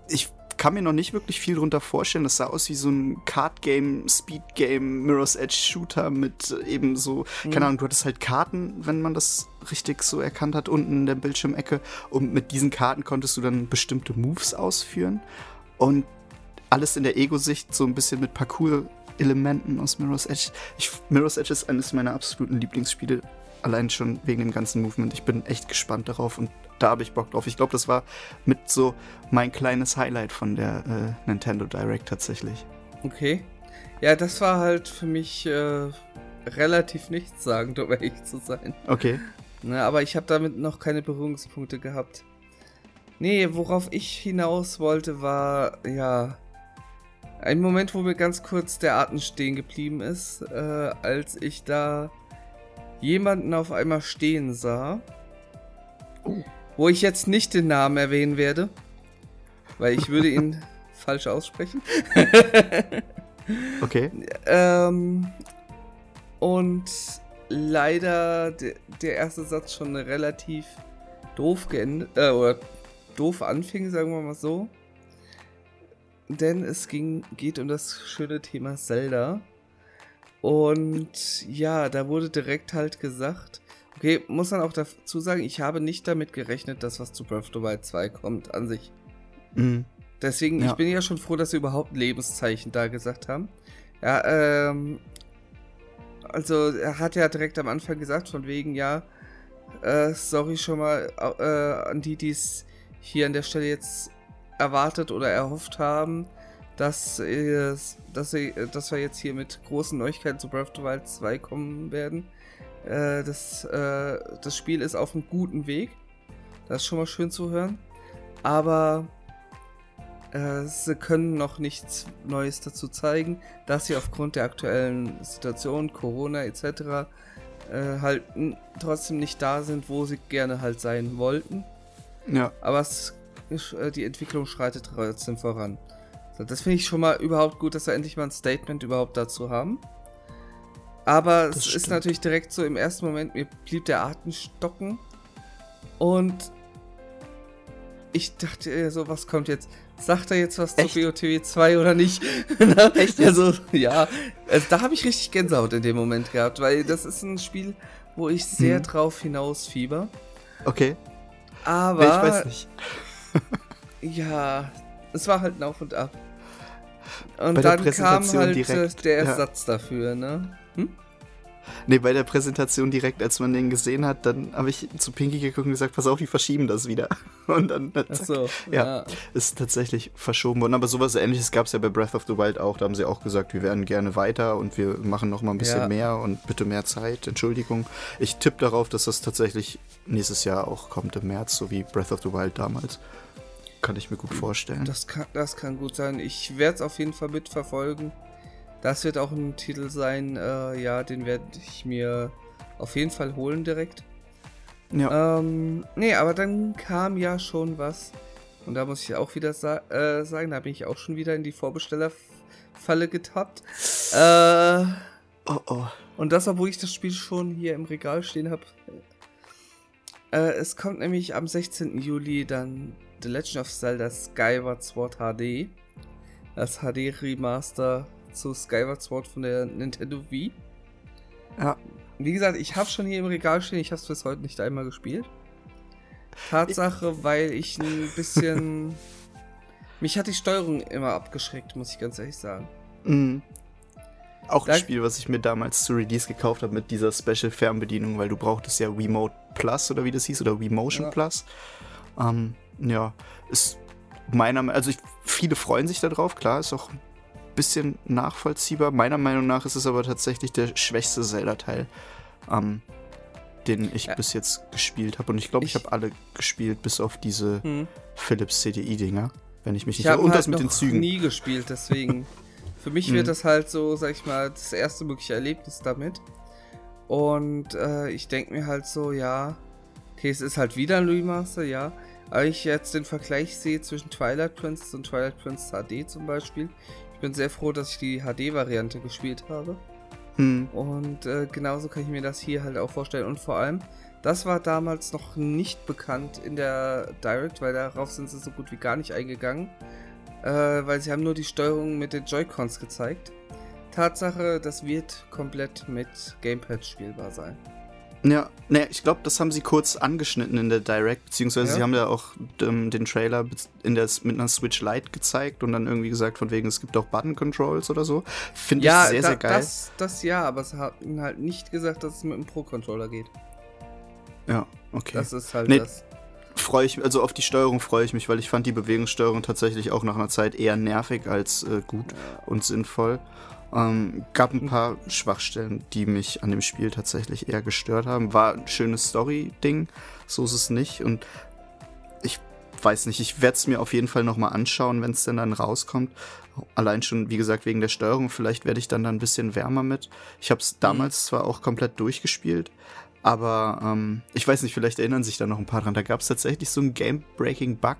ich kann mir noch nicht wirklich viel drunter vorstellen. Das sah aus wie so ein Card-Game, Speed-Game, Mirror's Edge-Shooter mit eben so, mhm. keine Ahnung, du hattest halt Karten, wenn man das richtig so erkannt hat, unten in der Bildschirmecke. Und mit diesen Karten konntest du dann bestimmte Moves ausführen. Und alles in der Ego-Sicht so ein bisschen mit Parcours-Elementen aus Mirror's Edge. Ich, Mirror's Edge ist eines meiner absoluten Lieblingsspiele allein schon wegen dem ganzen Movement. Ich bin echt gespannt darauf und da habe ich Bock drauf. Ich glaube, das war mit so mein kleines Highlight von der äh, Nintendo Direct tatsächlich. Okay. Ja, das war halt für mich äh, relativ nichtssagend, um ehrlich zu sein. Okay. Na, aber ich habe damit noch keine Berührungspunkte gehabt. Nee, worauf ich hinaus wollte, war, ja, ein Moment, wo mir ganz kurz der Atem stehen geblieben ist, äh, als ich da jemanden auf einmal stehen sah. Oh wo ich jetzt nicht den Namen erwähnen werde, weil ich würde ihn falsch aussprechen. okay. Ähm, und leider de der erste Satz schon relativ doof geendet, äh, oder doof anfing, sagen wir mal so. Denn es ging, geht um das schöne Thema Zelda. Und ja, da wurde direkt halt gesagt, Okay, muss man auch dazu sagen, ich habe nicht damit gerechnet, dass was zu Breath of the Wild 2 kommt an sich. Mhm. Deswegen, ja. ich bin ja schon froh, dass sie überhaupt Lebenszeichen da gesagt haben. Ja, ähm. Also, er hat ja direkt am Anfang gesagt, von wegen, ja, äh, sorry schon mal äh, an die, die es hier an der Stelle jetzt erwartet oder erhofft haben, dass, äh, dass, sie, dass wir jetzt hier mit großen Neuigkeiten zu Breath of the Wild 2 kommen werden. Äh, das, äh, das Spiel ist auf einem guten Weg. Das ist schon mal schön zu hören. Aber äh, sie können noch nichts Neues dazu zeigen, dass sie aufgrund der aktuellen Situation, Corona etc., äh, halt trotzdem nicht da sind, wo sie gerne halt sein wollten. Ja. Aber es, äh, die Entwicklung schreitet trotzdem voran. So, das finde ich schon mal überhaupt gut, dass wir endlich mal ein Statement überhaupt dazu haben. Aber das es stimmt. ist natürlich direkt so im ersten Moment, mir blieb der Atem stocken. Und ich dachte so, was kommt jetzt? Sagt er jetzt was Echt? zu BOTW 2 oder nicht? Echt? Also, ja. Also, da habe ich richtig Gänsehaut in dem Moment gehabt, weil das ist ein Spiel, wo ich sehr hm. drauf hinaus fieber. Okay. Aber. Ich weiß nicht. ja, es war halt ein Auf und Ab. Und dann kam halt direkt, der Ersatz ja. dafür, ne? Hm? Nee, bei der Präsentation direkt, als man den gesehen hat, dann habe ich zu Pinky geguckt und gesagt, pass auf, die verschieben das wieder. Und dann, zack, Ach so, ja, ja, ist tatsächlich verschoben worden. Aber sowas ähnliches gab es ja bei Breath of the Wild auch. Da haben sie auch gesagt, wir werden gerne weiter und wir machen noch mal ein bisschen ja. mehr und bitte mehr Zeit. Entschuldigung. Ich tippe darauf, dass das tatsächlich nächstes Jahr auch kommt im März, so wie Breath of the Wild damals. Kann ich mir gut vorstellen. Das kann, das kann gut sein. Ich werde es auf jeden Fall mitverfolgen. Das wird auch ein Titel sein, äh, ja, den werde ich mir auf jeden Fall holen direkt. Ja. Ähm, nee, aber dann kam ja schon was. Und da muss ich auch wieder sa äh, sagen, da bin ich auch schon wieder in die Vorbestellerfalle getappt. Äh, oh oh. Und das, obwohl ich das Spiel schon hier im Regal stehen habe. Äh, es kommt nämlich am 16. Juli dann The Legend of Zelda Skyward Sword HD. Das HD Remaster zu Skyward Sword von der Nintendo Wii. Ja. Wie gesagt, ich habe schon hier im Regal stehen, ich habe es bis heute nicht einmal gespielt. Tatsache, weil ich ein bisschen. mich hat die Steuerung immer abgeschreckt, muss ich ganz ehrlich sagen. Mhm. Auch da ein Spiel, was ich mir damals zu Release gekauft habe mit dieser Special Fernbedienung, weil du brauchtest ja Remote Plus oder wie das hieß oder Remotion ja. Plus. Ähm, ja, ist meiner also ich, viele freuen sich darauf, klar, ist auch ein bisschen nachvollziehbar. Meiner Meinung nach ist es aber tatsächlich der schwächste Zelda-Teil, ähm, den ich ja. bis jetzt gespielt habe. Und ich glaube, ich, ich habe alle gespielt, bis auf diese hm. Philips CDI-Dinger, wenn ich mich nicht irre. Und halt das mit den Zügen. nie gespielt, deswegen. Für mich wird das halt so, sag ich mal, das erste mögliche Erlebnis damit. Und äh, ich denke mir halt so, ja, okay, es ist halt wieder ein Remaster, ja. Aber ich jetzt den Vergleich sehe zwischen Twilight Princess und Twilight Princess HD zum Beispiel, ich bin sehr froh, dass ich die HD-Variante gespielt habe. Hm. Und äh, genauso kann ich mir das hier halt auch vorstellen. Und vor allem, das war damals noch nicht bekannt in der Direct, weil darauf sind sie so gut wie gar nicht eingegangen. Äh, weil sie haben nur die Steuerung mit den Joy-Cons gezeigt. Tatsache, das wird komplett mit Gamepad spielbar sein. Ja, ne, ich glaube, das haben sie kurz angeschnitten in der Direct, beziehungsweise ja. sie haben ja auch ähm, den Trailer in der, mit einer Switch Lite gezeigt und dann irgendwie gesagt, von wegen, es gibt auch Button Controls oder so. Finde ja, ich sehr, da, sehr geil. Das, das ja, aber sie haben halt nicht gesagt, dass es mit einem Pro-Controller geht. Ja, okay. Das ist halt nee, das. Freue ich, also auf die Steuerung freue ich mich, weil ich fand die Bewegungssteuerung tatsächlich auch nach einer Zeit eher nervig als äh, gut ja. und sinnvoll. Ähm, gab ein paar Schwachstellen, die mich an dem Spiel tatsächlich eher gestört haben. War ein schönes Story-Ding, so ist es nicht. Und ich weiß nicht, ich werde es mir auf jeden Fall nochmal anschauen, wenn es denn dann rauskommt. Allein schon, wie gesagt, wegen der Steuerung. Vielleicht werde ich dann da ein bisschen wärmer mit. Ich habe es mhm. damals mhm. zwar auch komplett durchgespielt, aber ähm, ich weiß nicht, vielleicht erinnern sich da noch ein paar dran. Da gab es tatsächlich so einen Game-Breaking-Bug,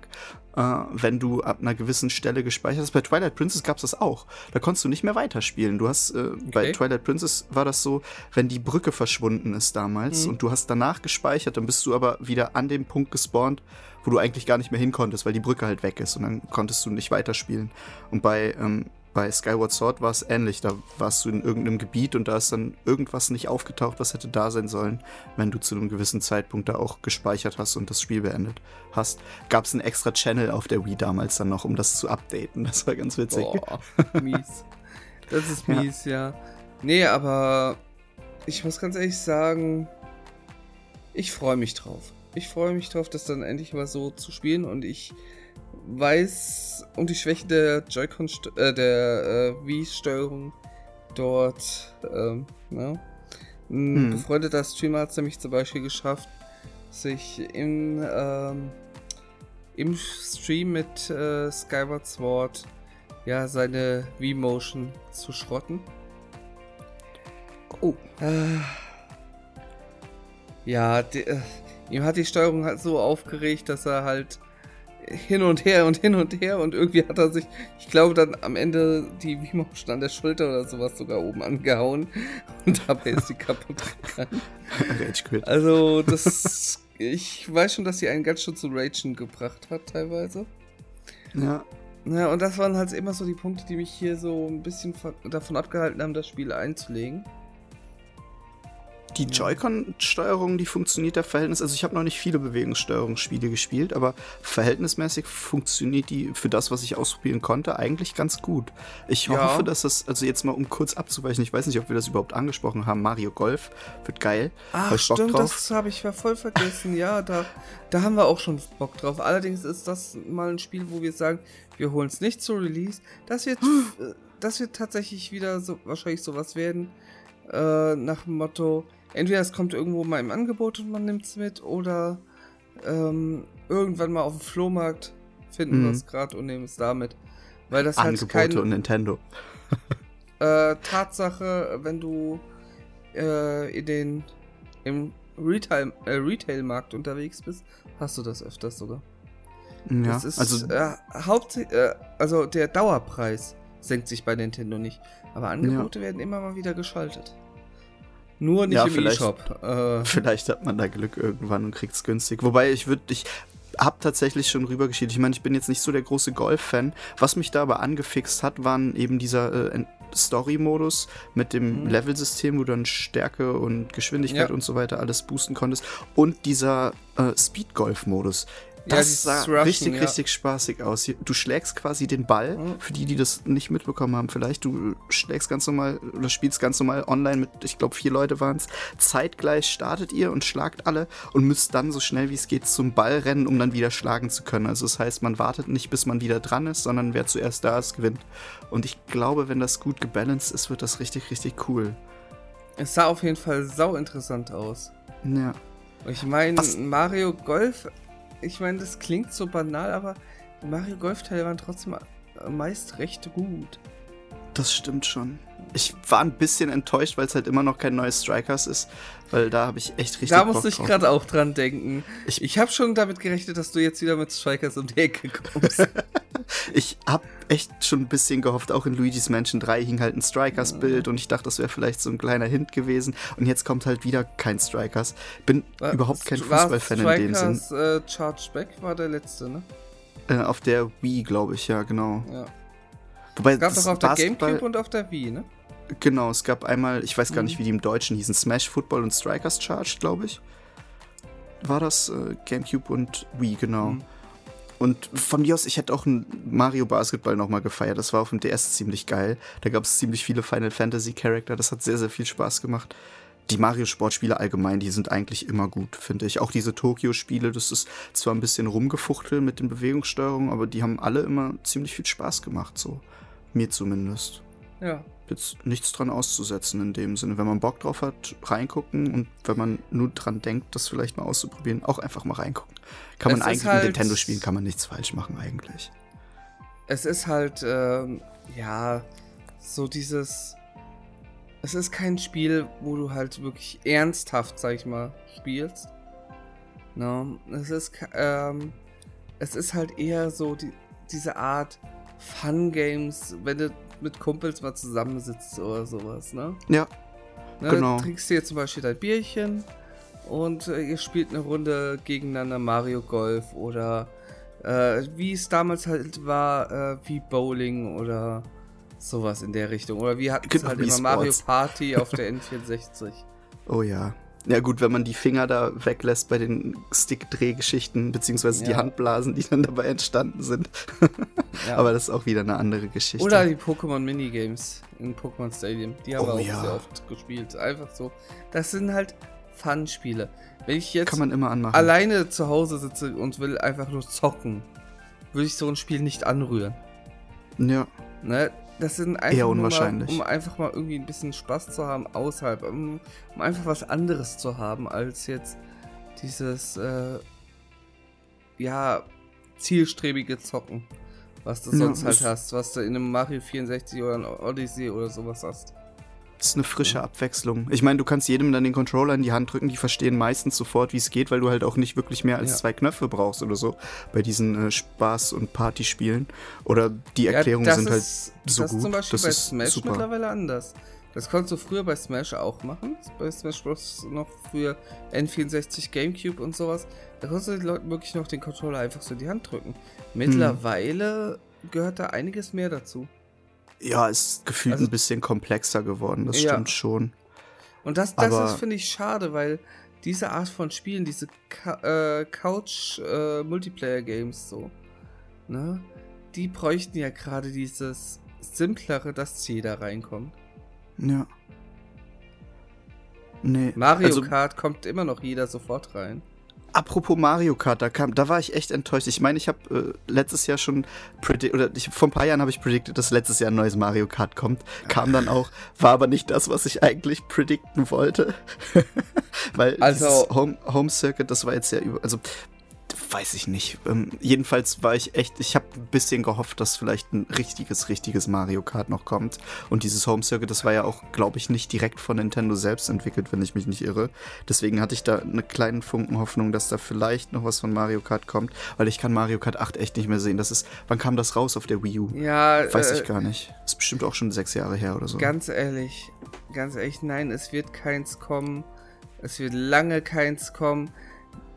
äh, wenn du ab einer gewissen Stelle gespeichert hast. Bei Twilight Princess gab es das auch. Da konntest du nicht mehr weiterspielen. Du hast, äh, okay. bei Twilight Princess war das so, wenn die Brücke verschwunden ist damals mhm. und du hast danach gespeichert, dann bist du aber wieder an dem Punkt gespawnt, wo du eigentlich gar nicht mehr hin konntest, weil die Brücke halt weg ist und dann konntest du nicht weiterspielen. Und bei ähm, bei Skyward Sword war es ähnlich. Da warst du in irgendeinem Gebiet und da ist dann irgendwas nicht aufgetaucht, was hätte da sein sollen, wenn du zu einem gewissen Zeitpunkt da auch gespeichert hast und das Spiel beendet hast. Gab es einen extra Channel auf der Wii damals dann noch, um das zu updaten. Das war ganz witzig. Boah, mies. Das ist mies, ja. ja. Nee, aber ich muss ganz ehrlich sagen, ich freue mich drauf. Ich freue mich drauf, das dann endlich mal so zu spielen und ich weiß um die Schwäche der Joy-Con, äh, der äh, Wii-Steuerung dort. Ähm, ne? Ein hm. befreundeter Streamer hat es nämlich zum Beispiel geschafft, sich in, ähm, im Stream mit äh, Skyward Sword ja seine Wii-Motion zu schrotten. Oh. Äh, ja, die, äh, ihm hat die Steuerung halt so aufgeregt, dass er halt hin und her und hin und her und irgendwie hat er sich, ich glaube, dann am Ende die Wimotion an der Schulter oder sowas sogar oben angehauen und dabei ist sie kaputt gegangen. Rage quit. Also, das, ich weiß schon, dass sie einen ganz schön zu Ragen gebracht hat, teilweise. Ja. Ja, und das waren halt immer so die Punkte, die mich hier so ein bisschen davon abgehalten haben, das Spiel einzulegen. Die Joy-Con-Steuerung, die funktioniert der Verhältnis. Also ich habe noch nicht viele Bewegungssteuerungsspiele gespielt, aber verhältnismäßig funktioniert die für das, was ich ausprobieren konnte, eigentlich ganz gut. Ich ja. hoffe, dass das, also jetzt mal um kurz abzuweichen, ich weiß nicht, ob wir das überhaupt angesprochen haben. Mario Golf wird geil. Ach, stimmt, das habe ich voll vergessen. ja, da, da haben wir auch schon Bock drauf. Allerdings ist das mal ein Spiel, wo wir sagen, wir holen es nicht zu Release. Das wird, äh, das wird tatsächlich wieder so wahrscheinlich sowas werden. Äh, nach dem Motto, entweder es kommt irgendwo mal im Angebot und man nimmt es mit oder ähm, irgendwann mal auf dem Flohmarkt finden mhm. was gerade und nehmen es damit. Weil das Angebote halt kein, und Nintendo. äh, Tatsache, wenn du äh, in den im Retail, äh, Retail-Markt unterwegs bist, hast du das öfters sogar. Ja, das ist also, äh, hauptsächlich, äh, also der Dauerpreis senkt sich bei Nintendo nicht, aber Angebote ja. werden immer mal wieder geschaltet. Nur nicht ja, im E-Shop. Äh, vielleicht hat man da Glück irgendwann und kriegt es günstig. Wobei ich würde, ich habe tatsächlich schon rübergeschieden. Ich meine, ich bin jetzt nicht so der große Golf-Fan. Was mich da aber angefixt hat, waren eben dieser äh, Story-Modus mit dem mhm. Level-System, wo du dann Stärke und Geschwindigkeit ja. und so weiter alles boosten konntest. Und dieser äh, Speed-Golf-Modus. Das ja, sah Rushen, richtig, ja. richtig spaßig aus. Du schlägst quasi den Ball, mhm. für die, die das nicht mitbekommen haben, vielleicht, du schlägst ganz normal oder spielst ganz normal online mit, ich glaube, vier Leute waren es. Zeitgleich startet ihr und schlagt alle und müsst dann so schnell wie es geht zum Ball rennen, um dann wieder schlagen zu können. Also das heißt, man wartet nicht, bis man wieder dran ist, sondern wer zuerst da ist, gewinnt. Und ich glaube, wenn das gut gebalanced ist, wird das richtig, richtig cool. Es sah auf jeden Fall sau interessant aus. Ja. Ich meine, Mario Golf ich meine, das klingt so banal, aber Mario Golf-Teile waren trotzdem meist recht gut. Das stimmt schon. Ich war ein bisschen enttäuscht, weil es halt immer noch kein neues Strikers ist, weil da habe ich echt richtig. Da musste ich gerade auch dran denken. Ich, ich habe schon damit gerechnet, dass du jetzt wieder mit Strikers um die Ecke kommst. ich habe echt schon ein bisschen gehofft, auch in Luigi's Mansion 3 hing halt ein Strikers-Bild und ich dachte, das wäre vielleicht so ein kleiner Hint gewesen. Und jetzt kommt halt wieder kein Strikers. Bin war, überhaupt kein Fußballfan in dem Sinn. Äh, Charge Back war der letzte, ne? Äh, auf der Wii, glaube ich, ja, genau. Ja. Wobei es gab doch auf der Gamecube und auf der Wii, ne? Genau, es gab einmal, ich weiß gar nicht, mhm. wie die im Deutschen hießen, Smash Football und Strikers Charged, glaube ich. War das äh, Gamecube und Wii, genau. Mhm. Und von mir aus, ich hätte auch ein Mario Basketball nochmal gefeiert. Das war auf dem DS ziemlich geil. Da gab es ziemlich viele Final Fantasy Charakter. Das hat sehr, sehr viel Spaß gemacht. Die Mario-Sportspiele allgemein, die sind eigentlich immer gut, finde ich. Auch diese Tokyo-Spiele, das ist zwar ein bisschen rumgefuchtelt mit den Bewegungssteuerungen, aber die haben alle immer ziemlich viel Spaß gemacht, so. Mir zumindest. Ja. Jetzt nichts dran auszusetzen in dem Sinne. Wenn man Bock drauf hat, reingucken und wenn man nur dran denkt, das vielleicht mal auszuprobieren, auch einfach mal reingucken. Kann es man eigentlich halt, mit Nintendo spielen, kann man nichts falsch machen eigentlich. Es ist halt, ähm, ja, so dieses. Es ist kein Spiel, wo du halt wirklich ernsthaft, sag ich mal, spielst. No, es ist, ähm, es ist halt eher so die, diese Art Fun Games, wenn du mit Kumpels mal zusammensitzt oder sowas, ne? Ja. Ne, genau. Trinkst dir zum Beispiel dein Bierchen und äh, ihr spielt eine Runde gegeneinander Mario Golf oder äh, wie es damals halt war, äh, wie Bowling oder sowas in der Richtung. Oder wie hatten es genau, halt immer Mario Party auf der N64. Oh ja. Ja gut, wenn man die Finger da weglässt bei den Stick-Drehgeschichten, beziehungsweise ja. die Handblasen, die dann dabei entstanden sind. ja. Aber das ist auch wieder eine andere Geschichte. Oder die Pokémon Minigames in Pokémon Stadium. Die haben oh, wir auch ja. sehr oft gespielt. Einfach so. Das sind halt Fun-Spiele. Wenn ich jetzt Kann man immer anmachen. alleine zu Hause sitze und will einfach nur zocken, würde ich so ein Spiel nicht anrühren. Ja. Ne? Das sind einfach Eher unwahrscheinlich. Mal, um einfach mal irgendwie ein bisschen Spaß zu haben außerhalb, um, um einfach was anderes zu haben als jetzt dieses äh, ja zielstrebige Zocken, was du sonst ja, halt hast, was du in einem Mario 64 oder einem Odyssey oder sowas hast. Das ist eine frische Abwechslung. Ich meine, du kannst jedem dann den Controller in die Hand drücken, die verstehen meistens sofort, wie es geht, weil du halt auch nicht wirklich mehr als ja. zwei Knöpfe brauchst oder so bei diesen äh, Spaß- und Partyspielen. Oder die Erklärungen ja, sind halt ist, halt so das gut. Ist zum Beispiel das bei Smash super. mittlerweile anders. Das konntest du früher bei Smash auch machen. Bei Smash Bros. noch früher N64, Gamecube und sowas. Da konntest du den Leuten wirklich noch den Controller einfach so in die Hand drücken. Mittlerweile hm. gehört da einiges mehr dazu. Ja, ist gefühlt also, ein bisschen komplexer geworden, das ja. stimmt schon. Und das, das ist, finde ich, schade, weil diese Art von Spielen, diese äh, Couch-Multiplayer-Games äh, so, ne, die bräuchten ja gerade dieses simplere, dass jeder reinkommt. Ja. Nee. Mario also, Kart kommt immer noch jeder sofort rein. Apropos Mario Kart, da, kam, da war ich echt enttäuscht. Ich meine, ich habe äh, letztes Jahr schon oder ich, vor ein paar Jahren habe ich predicted, dass letztes Jahr ein neues Mario Kart kommt. Kam dann auch, war aber nicht das, was ich eigentlich predikten wollte. Weil also, Home, Home Circuit, das war jetzt ja über, also weiß ich nicht. Ähm, jedenfalls war ich echt, ich habe ein bisschen gehofft, dass vielleicht ein richtiges, richtiges Mario Kart noch kommt. Und dieses Home Circuit, das war ja auch, glaube ich, nicht direkt von Nintendo selbst entwickelt, wenn ich mich nicht irre. Deswegen hatte ich da eine kleine Funken Hoffnung, dass da vielleicht noch was von Mario Kart kommt, weil ich kann Mario Kart 8 echt nicht mehr sehen. Das ist, wann kam das raus auf der Wii U? Ja, weiß äh, ich gar nicht. Ist bestimmt auch schon sechs Jahre her oder so. Ganz ehrlich, ganz ehrlich, nein, es wird keins kommen. Es wird lange keins kommen.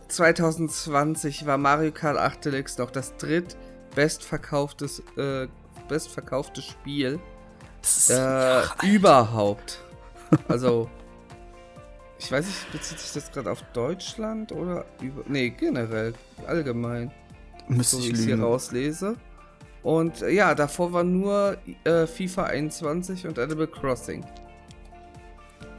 2020 war Mario Kart 8 Deluxe noch das drittbestverkauftes äh, bestverkaufte Spiel äh, überhaupt. Also, ich weiß nicht, bezieht sich das gerade auf Deutschland oder über. Nee, generell, allgemein. Müsste so, ich, ich hier rauslese. Und äh, ja, davor war nur äh, FIFA 21 und Animal Crossing.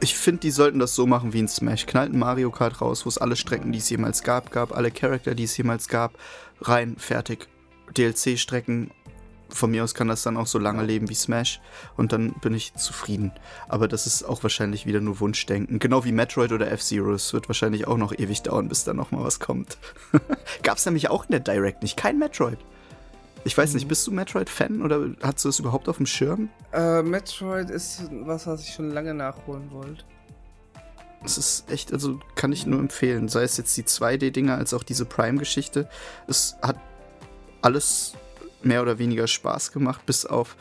Ich finde, die sollten das so machen wie in Smash. Knallt ein Mario Kart raus, wo es alle Strecken, die es jemals gab, gab, alle Charakter, die es jemals gab, rein, fertig. DLC-Strecken, von mir aus kann das dann auch so lange leben wie Smash und dann bin ich zufrieden. Aber das ist auch wahrscheinlich wieder nur Wunschdenken. Genau wie Metroid oder F-Zero. Es wird wahrscheinlich auch noch ewig dauern, bis da nochmal was kommt. Gab's nämlich auch in der Direct nicht. Kein Metroid. Ich weiß nicht, mhm. bist du Metroid-Fan oder hast du das überhaupt auf dem Schirm? Äh, Metroid ist was, was ich schon lange nachholen wollte. Es ist echt, also kann ich nur empfehlen. Sei es jetzt die 2D-Dinger als auch diese Prime-Geschichte. Es hat alles mehr oder weniger Spaß gemacht, bis auf,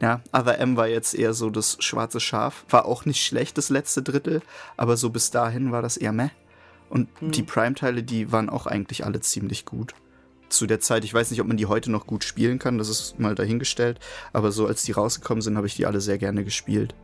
ja, Other M war jetzt eher so das schwarze Schaf. War auch nicht schlecht, das letzte Drittel, aber so bis dahin war das eher meh. Und mhm. die Prime-Teile, die waren auch eigentlich alle ziemlich gut zu der Zeit. Ich weiß nicht, ob man die heute noch gut spielen kann, das ist mal dahingestellt. Aber so als die rausgekommen sind, habe ich die alle sehr gerne gespielt.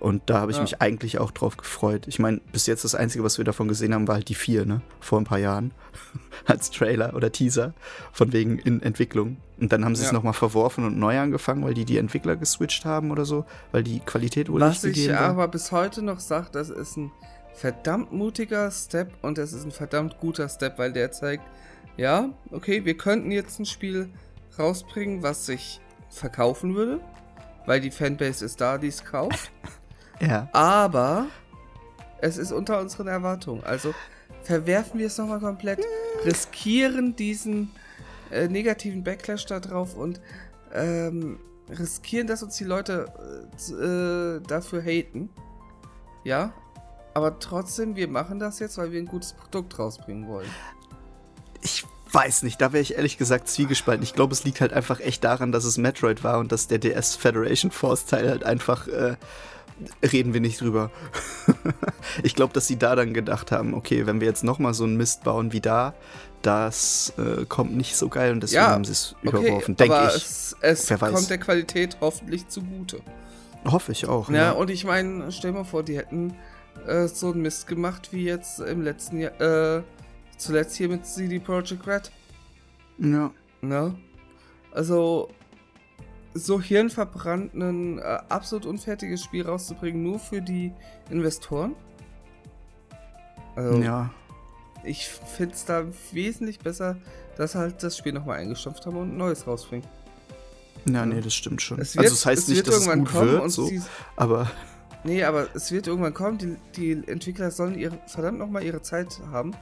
Und da habe ich ja. mich eigentlich auch drauf gefreut. Ich meine, bis jetzt das Einzige, was wir davon gesehen haben, war halt die vier, ne? Vor ein paar Jahren. Als Trailer oder Teaser. Von wegen in Entwicklung. Und dann haben sie ja. es nochmal verworfen und neu angefangen, weil die die Entwickler geswitcht haben oder so. Weil die Qualität wohl was nicht gegeben Was ich aber bis heute noch sage, das ist ein verdammt mutiger Step und das ist ein verdammt guter Step, weil der zeigt, ja, okay, wir könnten jetzt ein Spiel rausbringen, was sich verkaufen würde, weil die Fanbase ist da, die es kauft. ja. Aber es ist unter unseren Erwartungen. Also verwerfen wir es nochmal komplett, riskieren diesen äh, negativen Backlash da drauf und ähm, riskieren, dass uns die Leute äh, dafür haten. Ja, aber trotzdem, wir machen das jetzt, weil wir ein gutes Produkt rausbringen wollen weiß nicht, da wäre ich ehrlich gesagt zwiegespalten. Ich glaube, es liegt halt einfach echt daran, dass es Metroid war und dass der DS Federation Force Teil halt einfach äh, reden wir nicht drüber. ich glaube, dass sie da dann gedacht haben, okay, wenn wir jetzt nochmal so einen Mist bauen wie da, das äh, kommt nicht so geil und deswegen ja, haben sie es okay, überworfen, denke ich. Es, es kommt der Qualität hoffentlich zugute. Hoffe ich auch. Ja, ja. und ich meine, stell mal vor, die hätten äh, so einen Mist gemacht wie jetzt im letzten Jahr, äh, Zuletzt hier mit CD Projekt Red. Ja. Ne? Also, so hirnverbrannt ein äh, absolut unfertiges Spiel rauszubringen, nur für die Investoren. Also, ja. Ich finde es da wesentlich besser, dass halt das Spiel nochmal eingestampft haben und ein neues rausbringen. Ja, nee, das stimmt schon. Wird, also, es heißt es nicht, dass es gut wird, so, aber. Nee, aber es wird irgendwann kommen. Die, die Entwickler sollen ihre, verdammt nochmal ihre Zeit haben.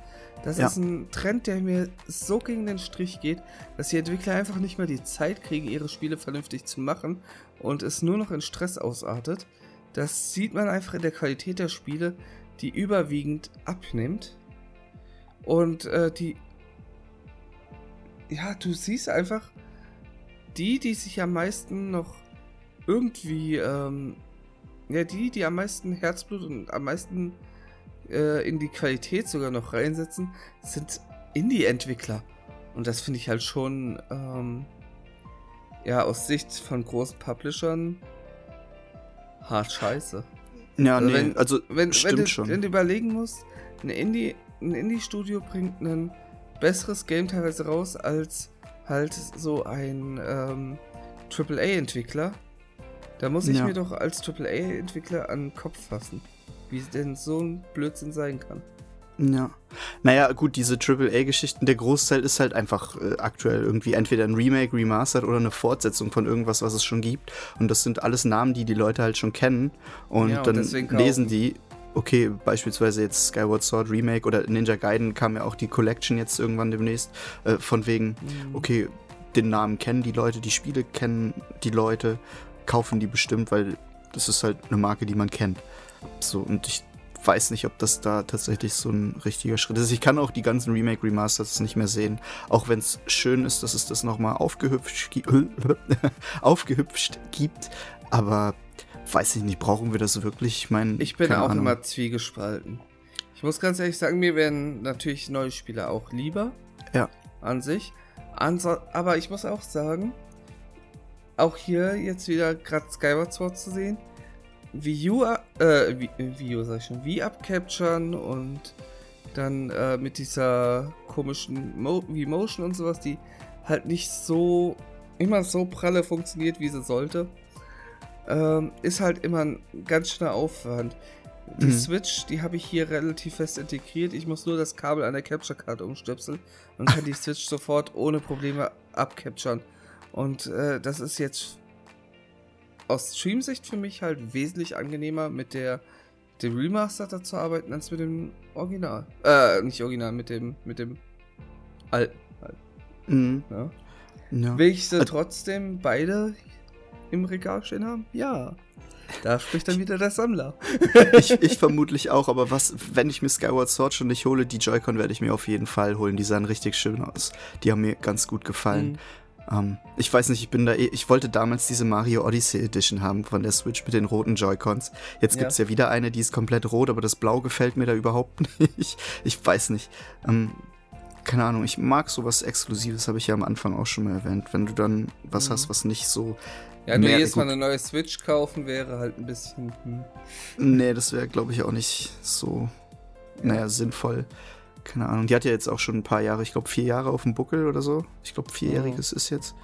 Das ja. ist ein Trend, der mir so gegen den Strich geht, dass die Entwickler einfach nicht mehr die Zeit kriegen, ihre Spiele vernünftig zu machen und es nur noch in Stress ausartet. Das sieht man einfach in der Qualität der Spiele, die überwiegend abnimmt. Und äh, die. Ja, du siehst einfach, die, die sich am meisten noch irgendwie. Ähm, ja, die, die am meisten Herzblut und am meisten äh, in die Qualität sogar noch reinsetzen, sind Indie-Entwickler. Und das finde ich halt schon, ähm, ja, aus Sicht von großen Publishern hart scheiße. Ja, also nee, wenn, also wenn, stimmt wenn du, schon. Wenn du überlegen musst, eine Indie, ein Indie-Studio bringt ein besseres Game teilweise raus als halt so ein ähm, AAA-Entwickler. Da muss ich ja. mir doch als AAA-Entwickler an den Kopf fassen wie es denn so ein Blödsinn sein kann. Ja. Naja, gut, diese AAA-Geschichten, der Großteil ist halt einfach äh, aktuell irgendwie entweder ein Remake, Remastered oder eine Fortsetzung von irgendwas, was es schon gibt. Und das sind alles Namen, die die Leute halt schon kennen. Und, ja, und dann lesen die, okay, beispielsweise jetzt Skyward Sword Remake oder Ninja Gaiden kam ja auch die Collection jetzt irgendwann demnächst, äh, von wegen, mhm. okay, den Namen kennen die Leute, die Spiele kennen die Leute, kaufen die bestimmt, weil das ist halt eine Marke, die man kennt. So, und ich weiß nicht, ob das da tatsächlich so ein richtiger Schritt ist. Ich kann auch die ganzen Remake Remasters nicht mehr sehen, auch wenn es schön ist, dass es das nochmal aufgehübscht, aufgehübscht gibt, aber weiß ich nicht, brauchen wir das wirklich? Ich meine, ich bin auch Ahnung. immer zwiegespalten. Ich muss ganz ehrlich sagen, mir werden natürlich neue Spieler auch lieber. Ja. An sich. aber ich muss auch sagen, auch hier jetzt wieder gerade Skyward Sword zu sehen, Wii U, äh, Wii U sag ich schon, Wii abcapturen und dann äh, mit dieser komischen Mo Wii Motion und sowas, die halt nicht so immer so pralle funktioniert, wie sie sollte ähm, ist halt immer ein ganz schöner Aufwand. Die mhm. Switch, die habe ich hier relativ fest integriert. Ich muss nur das Kabel an der Capture Card umstöpseln und kann die Switch sofort ohne Probleme abcapturen. Und äh, das ist jetzt aus Stream-Sicht für mich halt wesentlich angenehmer mit der dem Remaster zu arbeiten als mit dem Original. Äh, nicht Original, mit dem mit dem alten. Mhm. Ja. Ja. Will ich sie trotzdem beide im Regal stehen haben? Ja. Da spricht dann wieder der Sammler. ich, ich, vermutlich auch, aber was, wenn ich mir Skyward Sword schon nicht hole, die Joy-Con werde ich mir auf jeden Fall holen. Die sahen richtig schön aus. Die haben mir ganz gut gefallen. Mhm. Um, ähm, ich weiß nicht, ich bin da eh, ich wollte damals diese Mario Odyssey Edition haben von der Switch mit den roten Joy-Cons. Jetzt ja. gibt es ja wieder eine, die ist komplett rot, aber das Blau gefällt mir da überhaupt nicht. Ich weiß nicht. Um, ähm, keine Ahnung, ich mag sowas Exklusives, habe ich ja am Anfang auch schon mal erwähnt. Wenn du dann was mhm. hast, was nicht so ja, nur jedes Mal eine neue Switch kaufen wäre halt ein bisschen. Hm. Nee, das wäre, glaube ich, auch nicht so, ja. naja, sinnvoll. Keine Ahnung. Die hat ja jetzt auch schon ein paar Jahre, ich glaube vier Jahre auf dem Buckel oder so. Ich glaube, vierjähriges mhm. ist jetzt.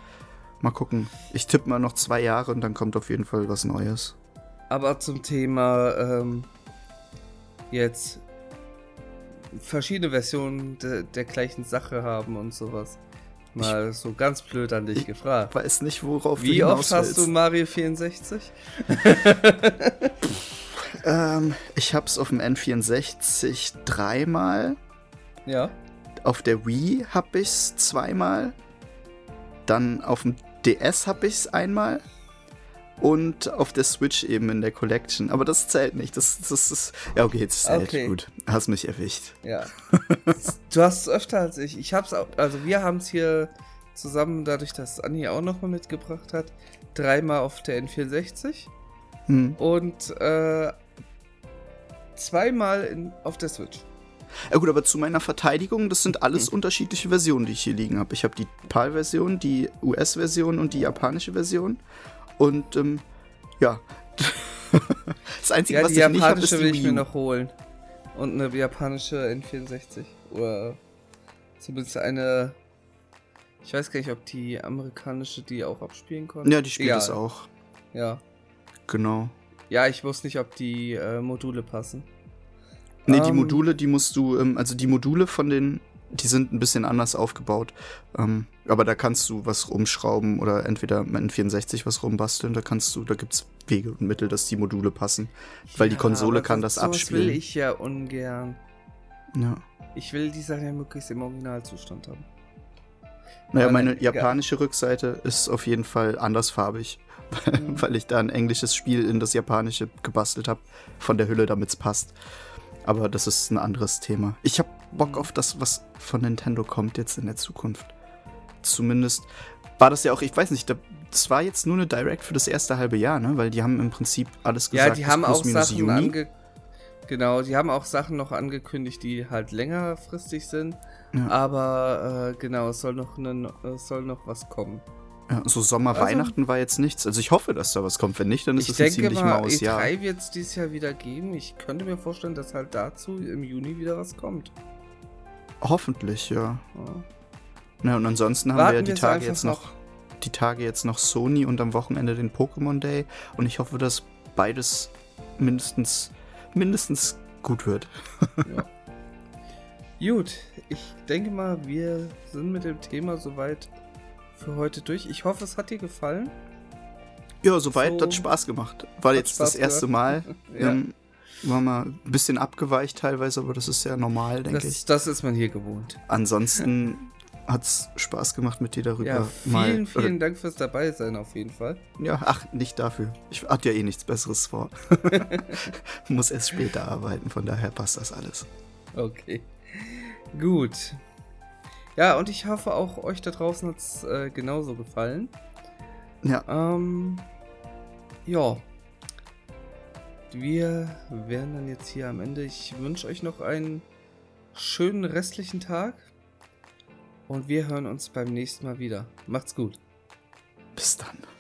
Mal gucken. Ich tippe mal noch zwei Jahre und dann kommt auf jeden Fall was Neues. Aber zum Thema ähm, jetzt verschiedene Versionen de der gleichen Sache haben und sowas. Mal ich, so ganz blöd an dich gefragt. Ich weiß nicht, worauf Wie du oft hast du Mario 64? ähm, ich hab's auf dem N64 dreimal. Ja. Auf der Wii hab ich's zweimal. Dann auf dem DS hab ich's einmal und auf der Switch eben in der Collection. Aber das zählt nicht. Das, das ist. Ja, okay, jetzt zählt. Okay. Gut. Hast mich erwischt. Ja. du hast es öfter als ich. Ich hab's auch. Also, wir haben es hier zusammen, dadurch, dass Anni auch nochmal mitgebracht hat, dreimal auf der N64. Hm. Und äh, zweimal in, auf der Switch. Ja gut, aber zu meiner Verteidigung, das sind alles mhm. unterschiedliche Versionen, die ich hier liegen habe. Ich habe die PAL-Version, die US-Version und die japanische Version. Und ähm, ja. das Einzige, ja, was ich nicht habe, ist die will ich mir noch holen. Und eine japanische N64. Oder zumindest eine. Ich weiß gar nicht, ob die amerikanische die auch abspielen konnte. Ja, die spielt es auch. Ja. Genau. Ja, ich wusste nicht, ob die äh, Module passen. Nee, die ähm, Module, die musst du, ähm, also die Module von den die sind ein bisschen anders aufgebaut. Ähm, aber da kannst du was rumschrauben oder entweder mit einem 64 was rumbasteln. Da kannst du, da gibt's Wege und Mittel, dass die Module passen. Weil ja, die Konsole kann das, das abspielen. Das will ich ja ungern. Ja. Ich will die Sache ja möglichst im Originalzustand haben. Naja, meine japanische Rückseite ist auf jeden Fall andersfarbig, mhm. weil ich da ein englisches Spiel in das japanische gebastelt habe, von der Hülle, damit es passt. Aber das ist ein anderes Thema. Ich habe Bock auf das, was von Nintendo kommt jetzt in der Zukunft. Zumindest war das ja auch, ich weiß nicht, das war jetzt nur eine Direct für das erste halbe Jahr, ne? Weil die haben im Prinzip alles gesagt. Ja, die haben auch Sachen ange Genau, die haben auch Sachen noch angekündigt, die halt längerfristig sind. Ja. Aber äh, genau, es soll noch, es soll noch was kommen. Ja, so Sommer, also, Weihnachten war jetzt nichts. Also ich hoffe, dass da was kommt. Wenn nicht, dann ist es ein ziemlich mal, maues Jahr. E3 wird es dieses Jahr wieder geben. Ich könnte mir vorstellen, dass halt dazu im Juni wieder was kommt. Hoffentlich, ja. ja. Na, und ansonsten haben Warten wir ja die Tage jetzt noch, noch, die Tage jetzt noch Sony und am Wochenende den Pokémon Day. Und ich hoffe, dass beides mindestens, mindestens gut wird. ja. Gut, ich denke mal, wir sind mit dem Thema soweit für heute durch. Ich hoffe, es hat dir gefallen. Ja, soweit so, hat Spaß gemacht. War jetzt Spaß das erste Mal. ja. ähm, war mal ein bisschen abgeweicht teilweise, aber das ist ja normal, denke ich. Das ist man hier gewohnt. Ansonsten hat es Spaß gemacht mit dir darüber. Ja, vielen, mal, vielen Dank fürs dabei sein auf jeden Fall. Ja, ach, nicht dafür. Ich hatte ja eh nichts Besseres vor. Muss erst später arbeiten, von daher passt das alles. Okay. Gut. Ja, und ich hoffe auch euch da draußen hat es äh, genauso gefallen. Ja. Ähm, ja. Wir wären dann jetzt hier am Ende. Ich wünsche euch noch einen schönen restlichen Tag. Und wir hören uns beim nächsten Mal wieder. Macht's gut. Bis dann.